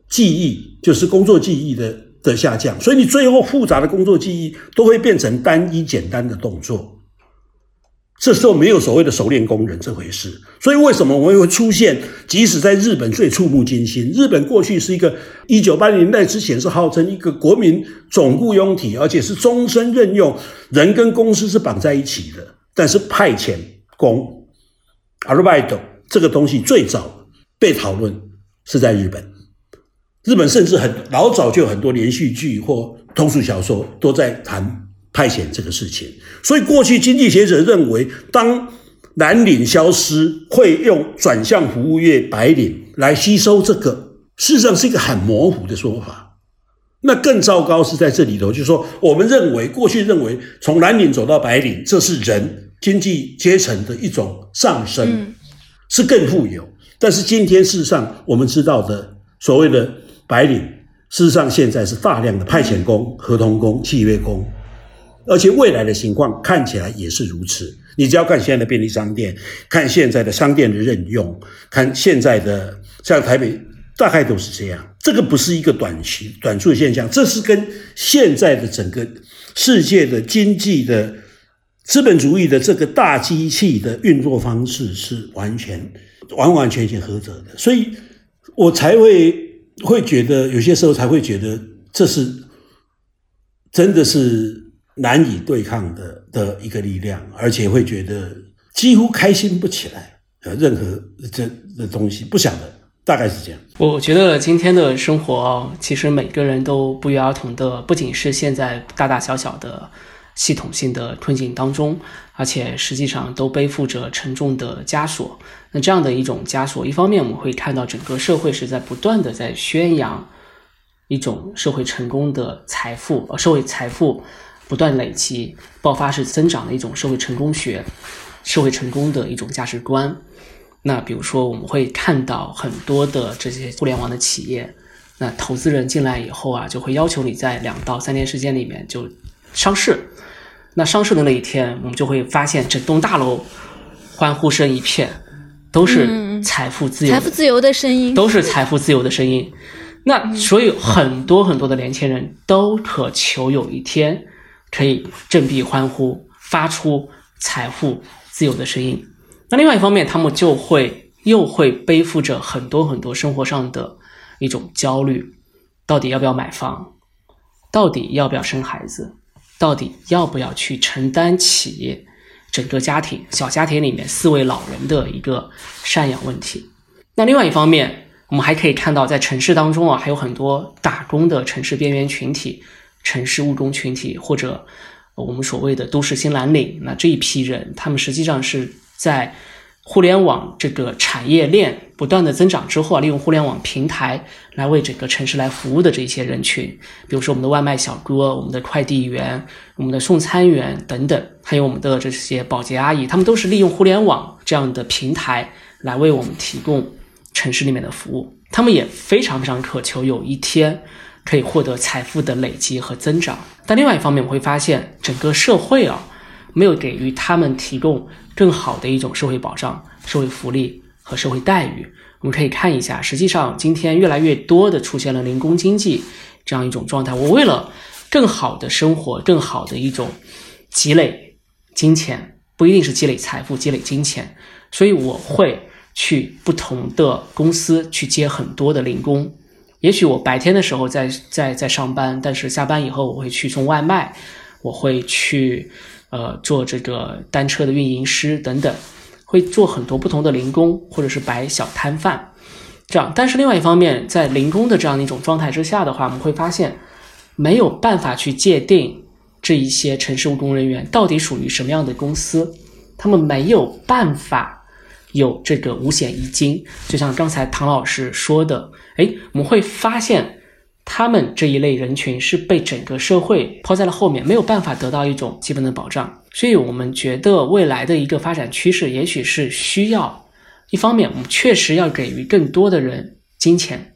记忆，就是工作记忆的的下降。所以你最后复杂的工作记忆都会变成单一简单的动作。这时候没有所谓的熟练工人这回事，所以为什么我们会出现？即使在日本最触目惊心，日本过去是一个一九八零年代之前是号称一个国民总雇佣体，而且是终身任用，人跟公司是绑在一起的。但是派遣工 a r b i t 这个东西最早被讨论是在日本，日本甚至很老早就有很多连续剧或通俗小说都在谈。派遣这个事情，所以过去经济学者认为，当蓝领消失，会用转向服务业白领来吸收这个，事实上是一个很模糊的说法。那更糟糕是在这里头，就是说，我们认为过去认为从蓝领走到白领，这是人经济阶层的一种上升，是更富有。但是今天事实上，我们知道的所谓的白领，事实上现在是大量的派遣工、合同工、契约工。而且未来的情况看起来也是如此。你只要看现在的便利商店，看现在的商店的任用，看现在的像台北，大概都是这样。这个不是一个短期短促的现象，这是跟现在的整个世界的经济的资本主义的这个大机器的运作方式是完全完完全全合辙的。所以我才会会觉得有些时候才会觉得这是真的是。难以对抗的的一个力量，而且会觉得几乎开心不起来。呃，任何这的东西不晓得，大概是这样。我觉得今天的生活，其实每个人都不约而同的，不仅是现在大大小小的系统性的困境当中，而且实际上都背负着沉重的枷锁。那这样的一种枷锁，一方面我们会看到整个社会是在不断的在宣扬一种社会成功的财富，呃，社会财富。不断累积、爆发式增长的一种社会成功学、社会成功的一种价值观。那比如说，我们会看到很多的这些互联网的企业，那投资人进来以后啊，就会要求你在两到三年时间里面就上市。那上市的那一天，我们就会发现整栋大楼欢呼声一片，都是财富自由、财富自由的声音，都是财富自由的声音。那所以很多很多的年轻人都渴求有一天。可以振臂欢呼，发出财富自由的声音。那另外一方面，他们就会又会背负着很多很多生活上的一种焦虑：到底要不要买房？到底要不要生孩子？到底要不要去承担起整个家庭小家庭里面四位老人的一个赡养问题？那另外一方面，我们还可以看到，在城市当中啊，还有很多打工的城市边缘群体。城市务工群体，或者我们所谓的都市新蓝领，那这一批人，他们实际上是在互联网这个产业链不断的增长之后啊，利用互联网平台来为整个城市来服务的这些人群，比如说我们的外卖小哥、我们的快递员、我们的送餐员等等，还有我们的这些保洁阿姨，他们都是利用互联网这样的平台来为我们提供城市里面的服务，他们也非常非常渴求有一天。可以获得财富的累积和增长，但另外一方面，我会发现整个社会啊，没有给予他们提供更好的一种社会保障、社会福利和社会待遇。我们可以看一下，实际上今天越来越多的出现了零工经济这样一种状态。我为了更好的生活，更好的一种积累金钱，不一定是积累财富，积累金钱，所以我会去不同的公司去接很多的零工。也许我白天的时候在在在上班，但是下班以后我会去送外卖，我会去呃做这个单车的运营师等等。会做很多不同的零工，或者是摆小摊贩，这样。但是另外一方面，在零工的这样的一种状态之下的话，我们会发现没有办法去界定这一些城市务工人员到底属于什么样的公司，他们没有办法有这个五险一金。就像刚才唐老师说的，哎，我们会发现。他们这一类人群是被整个社会抛在了后面，没有办法得到一种基本的保障。所以，我们觉得未来的一个发展趋势，也许是需要一方面，我们确实要给予更多的人金钱，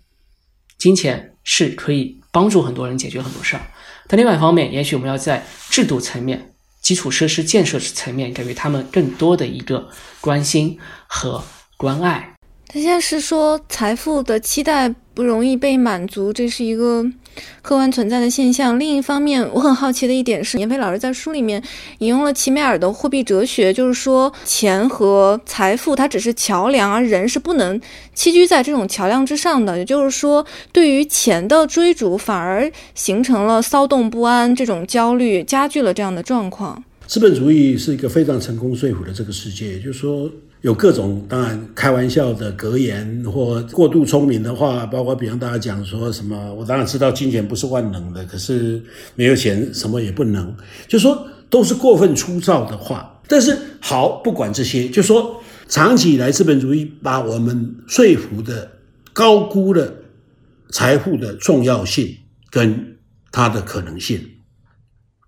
金钱是可以帮助很多人解决很多事儿。但另外一方面，也许我们要在制度层面、基础设施建设层面给予他们更多的一个关心和关爱。他现在是说财富的期待不容易被满足，这是一个客观存在的现象。另一方面，我很好奇的一点是，闫飞老师在书里面引用了齐美尔的货币哲学，就是说钱和财富它只是桥梁，而人是不能栖居在这种桥梁之上的。也就是说，对于钱的追逐反而形成了骚动不安这种焦虑，加剧了这样的状况。资本主义是一个非常成功说服的这个世界，也就是说。有各种当然开玩笑的格言或过度聪明的话，包括比方大家讲说什么，我当然知道金钱不是万能的，可是没有钱什么也不能，就说都是过分粗糙的话。但是好，不管这些，就说长期以来资本主义把我们说服的高估了财富的重要性跟它的可能性。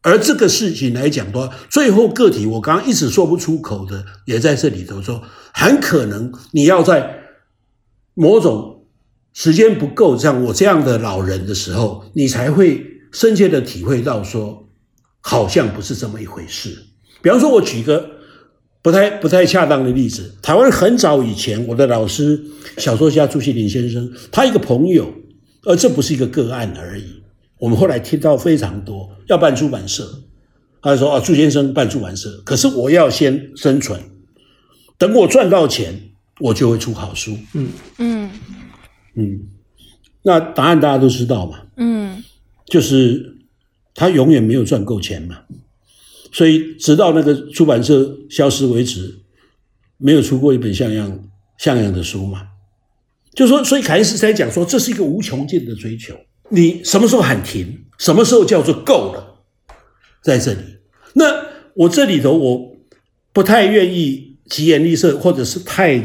而这个事情来讲的话，最后个体我刚刚一直说不出口的，也在这里头说，很可能你要在某种时间不够，像我这样的老人的时候，你才会深切的体会到说，好像不是这么一回事。比方说，我举一个不太不太恰当的例子，台湾很早以前，我的老师小说家朱锡麟先生，他一个朋友，而这不是一个个案而已。我们后来听到非常多要办出版社，他说啊，朱先生办出版社，可是我要先生存，等我赚到钱，我就会出好书。嗯嗯嗯，那答案大家都知道嘛。嗯，就是他永远没有赚够钱嘛，所以直到那个出版社消失为止，没有出过一本像样像样的书嘛。就说，所以凯恩斯在讲说，这是一个无穷尽的追求。你什么时候喊停？什么时候叫做够了？在这里，那我这里头我不太愿意疾言厉色，或者是太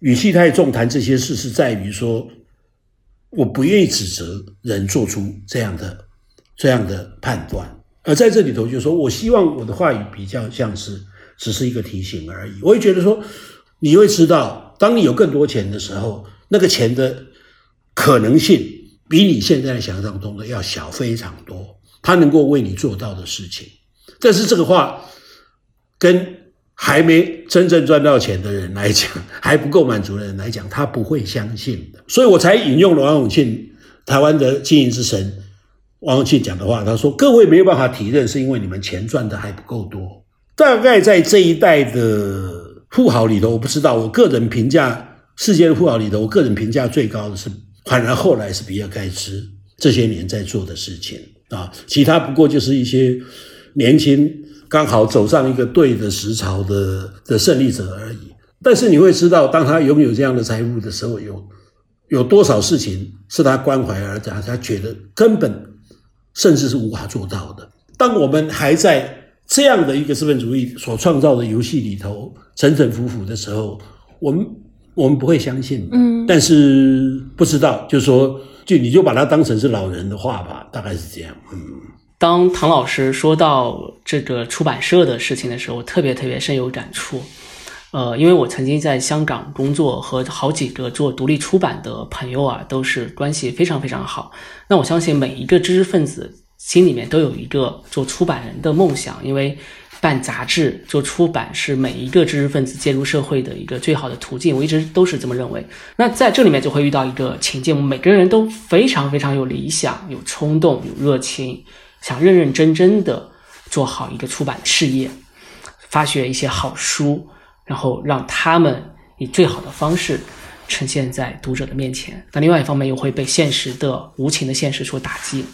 语气太重谈这些事，是在于说，我不愿意指责人做出这样的这样的判断。而在这里头，就是说我希望我的话语比较像是只是一个提醒而已。我会觉得说，你会知道，当你有更多钱的时候，那个钱的可能性。比你现在想象中的要小非常多，他能够为你做到的事情，但是这个话跟还没真正赚到钱的人来讲，还不够满足的人来讲，他不会相信的。所以我才引用了王永庆，台湾的经营之神王永庆讲的话，他说：“各位没有办法体认，是因为你们钱赚的还不够多。大概在这一代的富豪里头，我不知道，我个人评价世界的富豪里头，我个人评价最高的是。”反而后来是比尔盖茨这些年在做的事情啊，其他不过就是一些年轻刚好走上一个对的时潮的的胜利者而已。但是你会知道，当他拥有这样的财富的时候，有有多少事情是他关怀而他他觉得根本甚至是无法做到的。当我们还在这样的一个资本主义所创造的游戏里头沉沉浮浮的时候，我们。我们不会相信，嗯，但是不知道，就是说，就你就把它当成是老人的话吧，大概是这样，嗯。当唐老师说到这个出版社的事情的时候，我特别特别深有感触，呃，因为我曾经在香港工作，和好几个做独立出版的朋友啊，都是关系非常非常好。那我相信每一个知识分子心里面都有一个做出版人的梦想，因为办杂志、做出版是每一个知识分子介入社会的一个最好的途径，我一直都是这么认为。那在这里面就会遇到一个情境，每个人都非常非常有理想、有冲动、有热情，想认认真真的做好一个出版事业，发掘一些好书，然后让他们以最好的方式呈现在读者的面前。那另外一方面又会被现实的无情的现实所打击。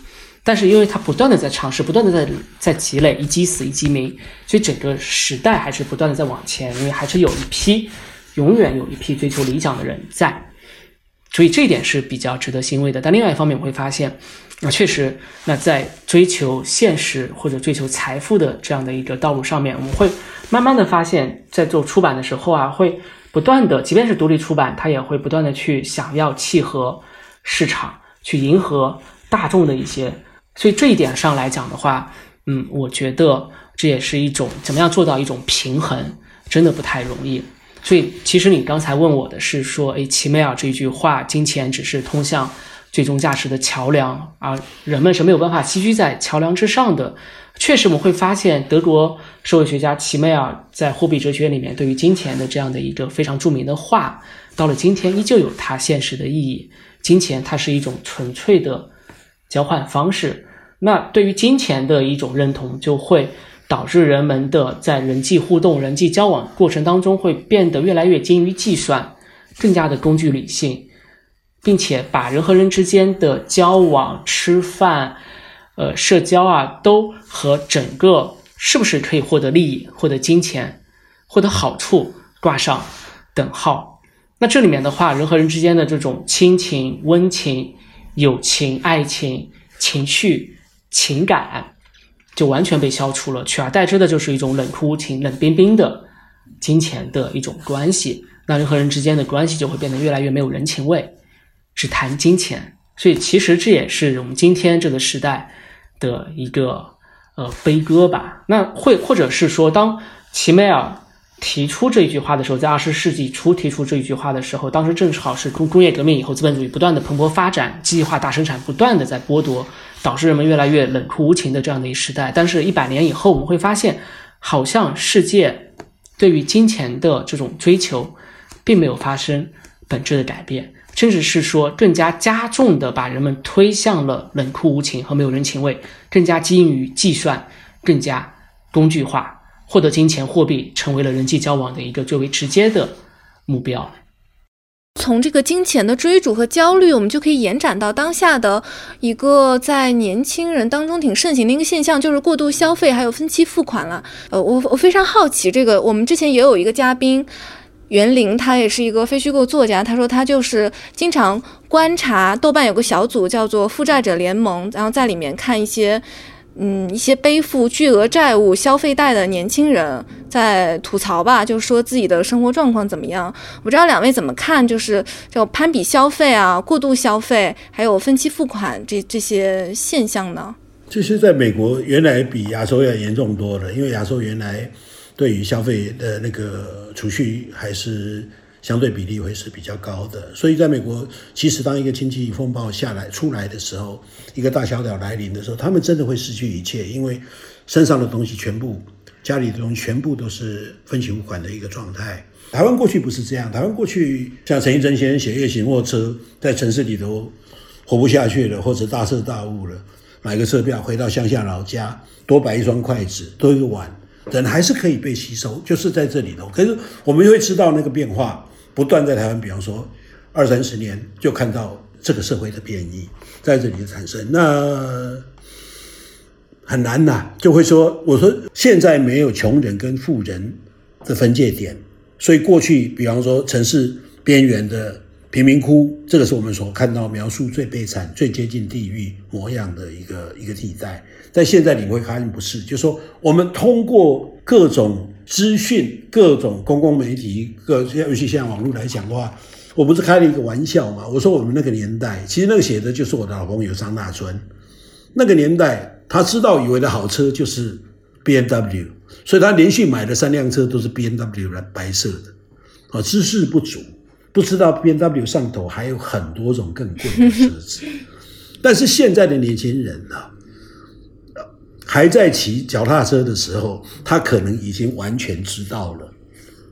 但是，因为他不断的在尝试，不断的在在积累，一击死，一击鸣，所以整个时代还是不断的在往前，因为还是有一批，永远有一批追求理想的人在，所以这一点是比较值得欣慰的。但另外一方面，我会发现，那确实，那在追求现实或者追求财富的这样的一个道路上面，我们会慢慢的发现，在做出版的时候啊，会不断的，即便是独立出版，它也会不断的去想要契合市场，去迎合大众的一些。所以这一点上来讲的话，嗯，我觉得这也是一种怎么样做到一种平衡，真的不太容易。所以其实你刚才问我的是说，诶，奇美尔这一句话，金钱只是通向最终价值的桥梁，而人们是没有办法栖居在桥梁之上的。确实，我们会发现德国社会学家齐美尔在《货币哲学》里面对于金钱的这样的一个非常著名的话，到了今天依旧有它现实的意义。金钱它是一种纯粹的。交换方式，那对于金钱的一种认同，就会导致人们的在人际互动、人际交往过程当中，会变得越来越精于计算，更加的工具理性，并且把人和人之间的交往、吃饭、呃社交啊，都和整个是不是可以获得利益、获得金钱、获得好处挂上等号。那这里面的话，人和人之间的这种亲情、温情。友情、爱情、情绪、情感，就完全被消除了，取而代之的就是一种冷酷无情、冷冰冰的金钱的一种关系。那人和人之间的关系就会变得越来越没有人情味，只谈金钱。所以，其实这也是我们今天这个时代的一个呃悲歌吧。那会或者是说，当齐美尔。提出这一句话的时候，在二十世纪初提出这一句话的时候，当时正好是工工业革命以后，资本主义不断的蓬勃发展，机器化大生产不断的在剥夺，导致人们越来越冷酷无情的这样的一时代。但是，一百年以后，我们会发现，好像世界对于金钱的这种追求，并没有发生本质的改变，甚至是说更加加重的把人们推向了冷酷无情和没有人情味，更加基于计算，更加工具化。获得金钱、货币成为了人际交往的一个最为直接的目标。从这个金钱的追逐和焦虑，我们就可以延展到当下的一个在年轻人当中挺盛行的一个现象，就是过度消费还有分期付款了。呃，我我非常好奇这个，我们之前也有一个嘉宾袁林，他也是一个非虚构作家，他说他就是经常观察豆瓣有个小组叫做负债者联盟，然后在里面看一些。嗯，一些背负巨额债务、消费贷的年轻人在吐槽吧，就是说自己的生活状况怎么样。我不知道两位怎么看，就是就攀比消费啊、过度消费，还有分期付款这这些现象呢？其实，在美国原来比亚洲要严重多了，因为亚洲原来对于消费的那个储蓄还是。相对比例会是比较高的，所以在美国，其实当一个经济风暴下来出来的时候，一个大萧条来临的时候，他们真的会失去一切，因为身上的东西全部、家里的东西全部都是分期付款的一个状态。台湾过去不是这样，台湾过去像陈义贞先生写《夜行货车》，在城市里头活不下去了，或者大彻大悟了，买个车票回到乡下老家，多摆一双筷子，多一个碗，人还是可以被吸收，就是在这里头。可是我们会知道那个变化。不断在台湾，比方说二三十年，就看到这个社会的变异在这里产生，那很难呐。就会说，我说现在没有穷人跟富人的分界点，所以过去，比方说城市边缘的贫民窟，这个是我们所看到描述最悲惨、最接近地狱模样的一个一个地带。在现在你会发现不是，就说我们通过各种。资讯各种公共媒体，各尤其现在网络来讲的话，我不是开了一个玩笑嘛？我说我们那个年代，其实那个写的就是我的老朋友张大春。那个年代，他知道以为的好车就是 B N W，所以他连续买了三辆车都是 B N W 的白色的。啊，知识不足，不知道 B N W 上头还有很多种更贵的车子。但是现在的年轻人呢？还在骑脚踏车的时候，他可能已经完全知道了。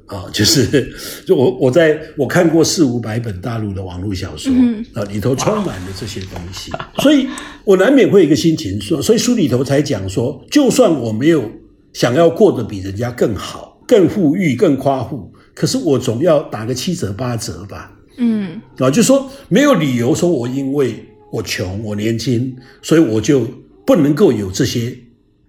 啊，就是就我我在我看过四五百本大陆的网络小说，啊，里头充满了这些东西，所以我难免会有一个心情说，所以书里头才讲说，就算我没有想要过得比人家更好、更富裕、更夸富，可是我总要打个七折八折吧。嗯，啊，就说没有理由说我因为我穷我年轻，所以我就不能够有这些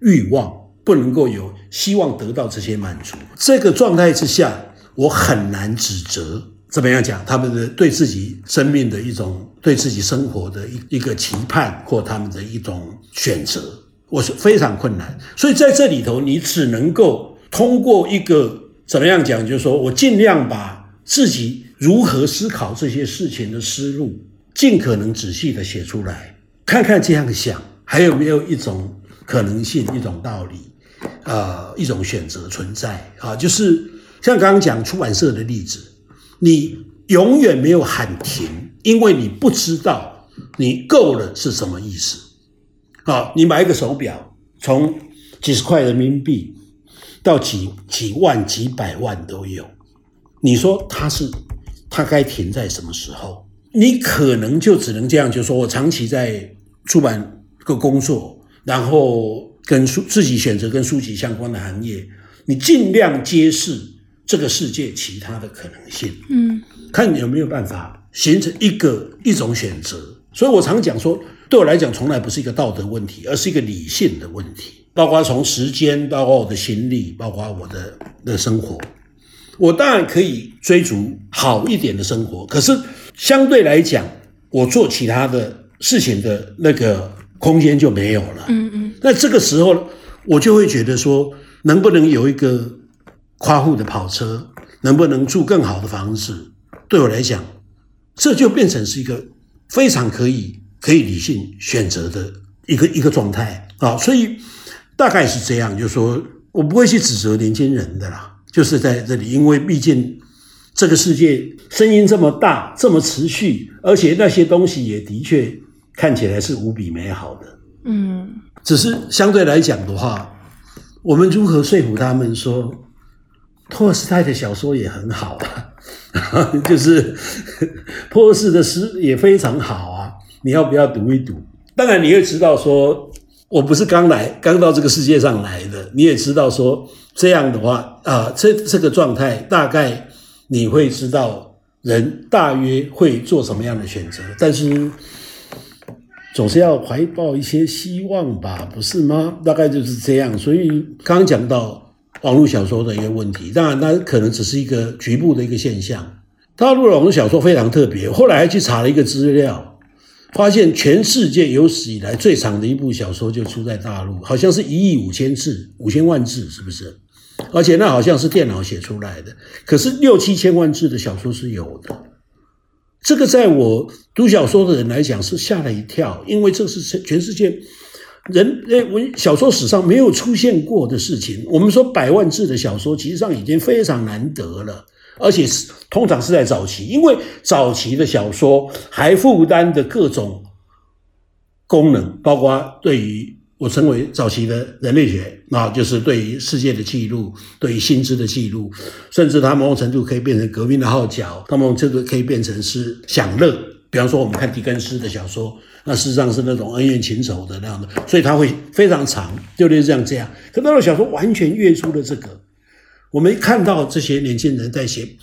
欲望。不能够有希望得到这些满足，这个状态之下，我很难指责。怎么样讲？他们的对自己生命的一种、对自己生活的一一个期盼，或他们的一种选择，我是非常困难。所以在这里头，你只能够通过一个怎么样讲，就是说我尽量把自己如何思考这些事情的思路，尽可能仔细的写出来，看看这样想还有没有一种可能性、一种道理。呃，一种选择存在啊，就是像刚刚讲出版社的例子，你永远没有喊停，因为你不知道你够了是什么意思。啊，你买一个手表，从几十块人民币到几几万、几百万都有，你说它是它该停在什么时候？你可能就只能这样，就说我长期在出版个工作，然后。跟书自己选择跟书籍相关的行业，你尽量揭示这个世界其他的可能性，嗯，看你有没有办法形成一个一种选择。所以我常讲说，对我来讲，从来不是一个道德问题，而是一个理性的问题。包括从时间，包括我的心力，包括我的的生活，我当然可以追逐好一点的生活，可是相对来讲，我做其他的事情的那个。空间就没有了。嗯嗯。那这个时候，我就会觉得说，能不能有一个夸父的跑车，能不能住更好的房子，对我来讲，这就变成是一个非常可以可以理性选择的一个一个状态啊。所以大概是这样，就是说我不会去指责年轻人的啦，就是在这里，因为毕竟这个世界声音这么大，这么持续，而且那些东西也的确。看起来是无比美好的，嗯，只是相对来讲的话，我们如何说服他们说托尔斯泰的小说也很好啊？就是 托尔斯的诗也非常好啊，你要不要读一读？当然，你会知道说，我不是刚来、刚到这个世界上来的，你也知道说，这样的话啊，这这个状态大概你会知道人大约会做什么样的选择，但是。总是要怀抱一些希望吧，不是吗？大概就是这样。所以刚讲到网络小说的一个问题，当然它可能只是一个局部的一个现象。大陆的网络小说非常特别，后来还去查了一个资料，发现全世界有史以来最长的一部小说就出在大陆，好像是一亿五千字、五千万字，是不是？而且那好像是电脑写出来的，可是六七千万字的小说是有的。这个在我读小说的人来讲是吓了一跳，因为这是全全世界人诶文小说史上没有出现过的事情。我们说百万字的小说，其实上已经非常难得了，而且是通常是在早期，因为早期的小说还负担的各种功能，包括对于。我称为早期的人类学啊，就是对于世界的记录，对于心智的记录，甚至它某种程度可以变成革命的号角，那么这个可以变成是享乐。比方说，我们看狄更斯的小说，那事实上是那种恩怨情仇的那样的，所以它会非常长，就类似这样这样。可那种小说完全跃出了这个，我们看到这些年轻人在写，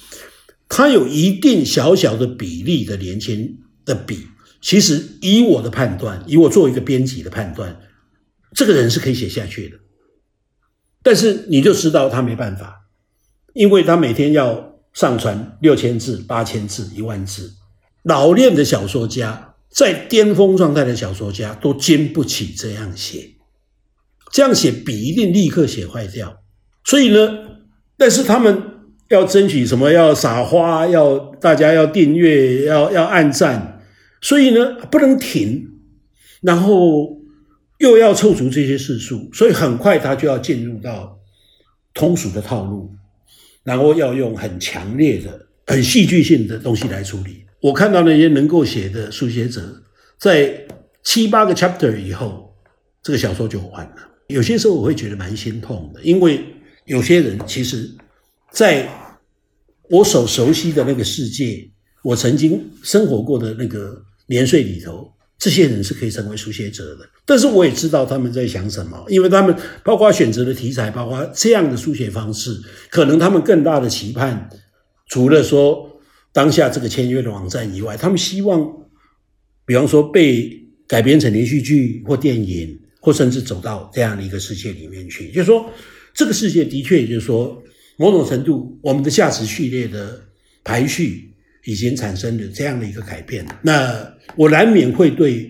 他有一定小小的比例的年轻的笔，其实以我的判断，以我做一个编辑的判断。这个人是可以写下去的，但是你就知道他没办法，因为他每天要上传六千字、八千字、一万字。老练的小说家，在巅峰状态的小说家都经不起这样写，这样写笔一定立刻写坏掉。所以呢，但是他们要争取什么？要撒花，要大家要订阅，要要按赞，所以呢不能停，然后。又要凑足这些事数，所以很快他就要进入到通俗的套路，然后要用很强烈的、很戏剧性的东西来处理。我看到那些能够写的书写者，在七八个 chapter 以后，这个小说就完了。有些时候我会觉得蛮心痛的，因为有些人其实，在我所熟悉的那个世界，我曾经生活过的那个年岁里头，这些人是可以成为书写者的。但是我也知道他们在想什么，因为他们包括选择的题材，包括这样的书写方式，可能他们更大的期盼，除了说当下这个签约的网站以外，他们希望，比方说被改编成连续剧或电影，或甚至走到这样的一个世界里面去。就是说，这个世界的确，也就是说，某种程度，我们的价值序列的排序已经产生了这样的一个改变。那我难免会对。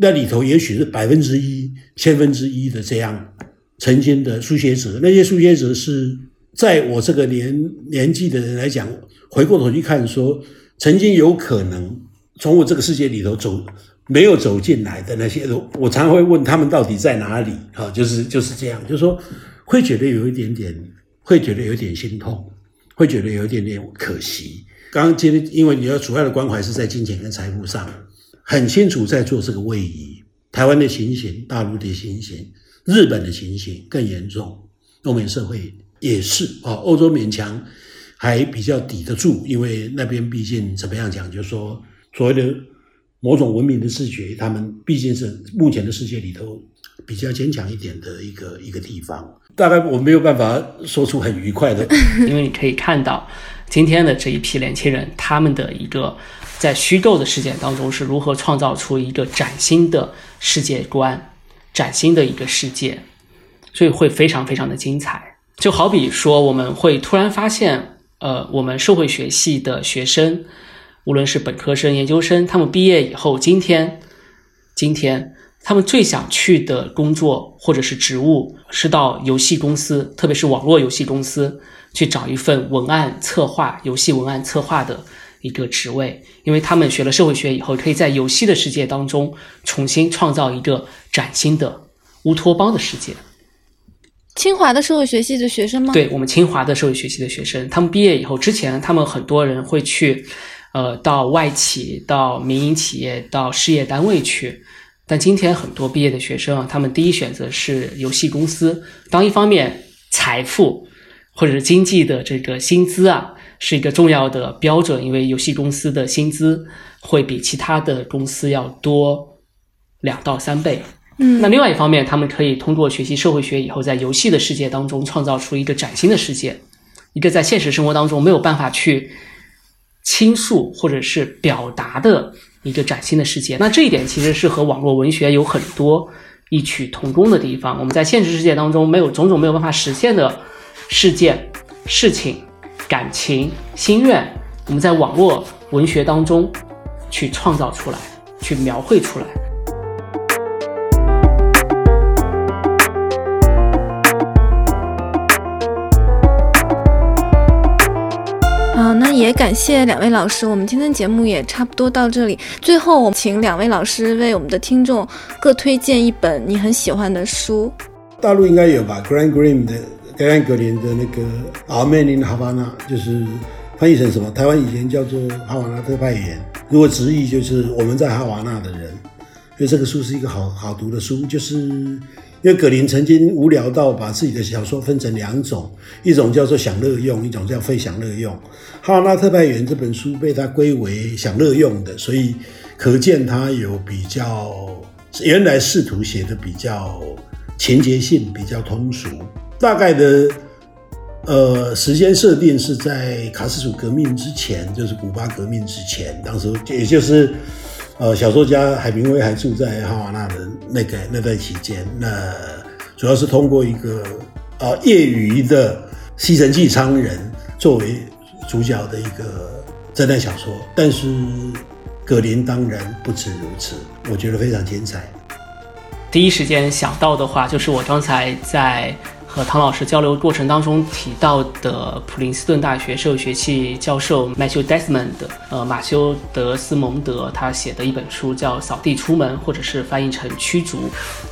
那里头也许是百分之一、千分之一的这样曾经的书写者，那些书写者是在我这个年年纪的人来讲，回过头去看，说曾经有可能从我这个世界里头走，没有走进来的那些，我常常会问他们到底在哪里？哈，就是就是这样，就是说会觉得有一点点，会觉得有点心痛，会觉得有一点点可惜。刚刚今天因为你要主要的关怀是在金钱跟财富上。很清楚在做这个位移，台湾的情形、大陆的情形、日本的情形更严重，欧美社会也是啊。欧洲勉强还比较抵得住，因为那边毕竟怎么样讲，就是说所谓的某种文明的视觉，他们毕竟是目前的世界里头比较坚强一点的一个一个地方。大概我没有办法说出很愉快的，因为你可以看到今天的这一批年轻人，他们的一个。在虚构的世界当中是如何创造出一个崭新的世界观、崭新的一个世界，所以会非常非常的精彩。就好比说，我们会突然发现，呃，我们社会学系的学生，无论是本科生、研究生，他们毕业以后，今天，今天他们最想去的工作或者是职务，是到游戏公司，特别是网络游戏公司，去找一份文案策划、游戏文案策划的。一个职位，因为他们学了社会学以后，可以在游戏的世界当中重新创造一个崭新的乌托邦的世界。清华的社会学系的学生吗？对我们清华的社会学系的学生，他们毕业以后，之前他们很多人会去，呃，到外企、到民营企业、到事业单位去，但今天很多毕业的学生啊，他们第一选择是游戏公司。当一方面财富或者是经济的这个薪资啊。是一个重要的标准，因为游戏公司的薪资会比其他的公司要多两到三倍。嗯，那另外一方面，他们可以通过学习社会学以后，在游戏的世界当中创造出一个崭新的世界，一个在现实生活当中没有办法去倾诉或者是表达的一个崭新的世界。那这一点其实是和网络文学有很多异曲同工的地方。我们在现实世界当中没有种种没有办法实现的事件、事情。感情、心愿，我们在网络文学当中去创造出来，去描绘出来。感谢两位老师，我们今天节目也差不多到这里。最后，我们请两位老师为我们的听众各推荐一本你很喜欢的书。大陆应该有吧，Grant Green 的。格兰格林的那个《Our Man in Havana》就是翻译成什么？台湾以前叫做《哈瓦那特派员》，如果直译就是“我们在哈瓦那的人”。所以这个书是一个好好读的书，就是因为葛林曾经无聊到把自己的小说分成两种，一种叫做享乐用，一种叫非享乐用。《哈瓦那特派员》这本书被他归为享乐用的，所以可见他有比较原来试图写的比较情节性比较通俗。大概的，呃，时间设定是在卡斯楚革命之前，就是古巴革命之前。当时也就是，呃，小说家海明威还住在哈瓦那的那个那段期间。那主要是通过一个呃业余的吸尘器商人作为主角的一个侦探小说。但是格林当然不止如此，我觉得非常精彩。第一时间想到的话，就是我刚才在。和唐老师交流过程当中提到的普林斯顿大学社会学系教授 Matthew Desmond，呃，马修德斯蒙德他写的一本书叫《扫地出门》，或者是翻译成《驱逐》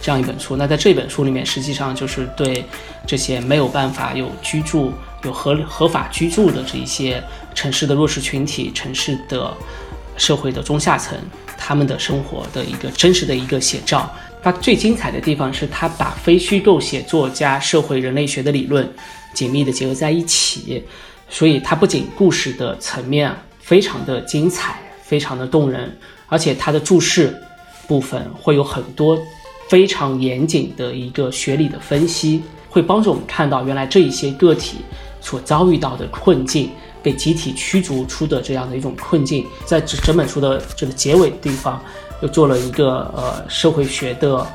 这样一本书。那在这本书里面，实际上就是对这些没有办法有居住、有合合法居住的这一些城市的弱势群体、城市的社会的中下层，他们的生活的一个真实的一个写照。它最精彩的地方是它把非虚构写作加社会人类学的理论紧密的结合在一起，所以它不仅故事的层面非常的精彩，非常的动人，而且它的注释部分会有很多非常严谨的一个学理的分析，会帮助我们看到原来这一些个体所遭遇到的困境，被集体驱逐出的这样的一种困境，在这整本书的这个结尾的地方。又做了一个呃社会学的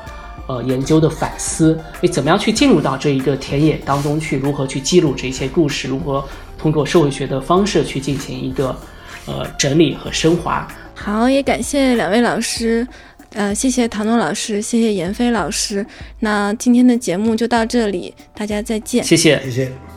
呃研究的反思，你怎么样去进入到这一个田野当中去？如何去记录这些故事？如何通过社会学的方式去进行一个呃整理和升华？好，也感谢两位老师，呃，谢谢唐诺老师，谢谢闫飞老师。那今天的节目就到这里，大家再见。谢谢，谢谢。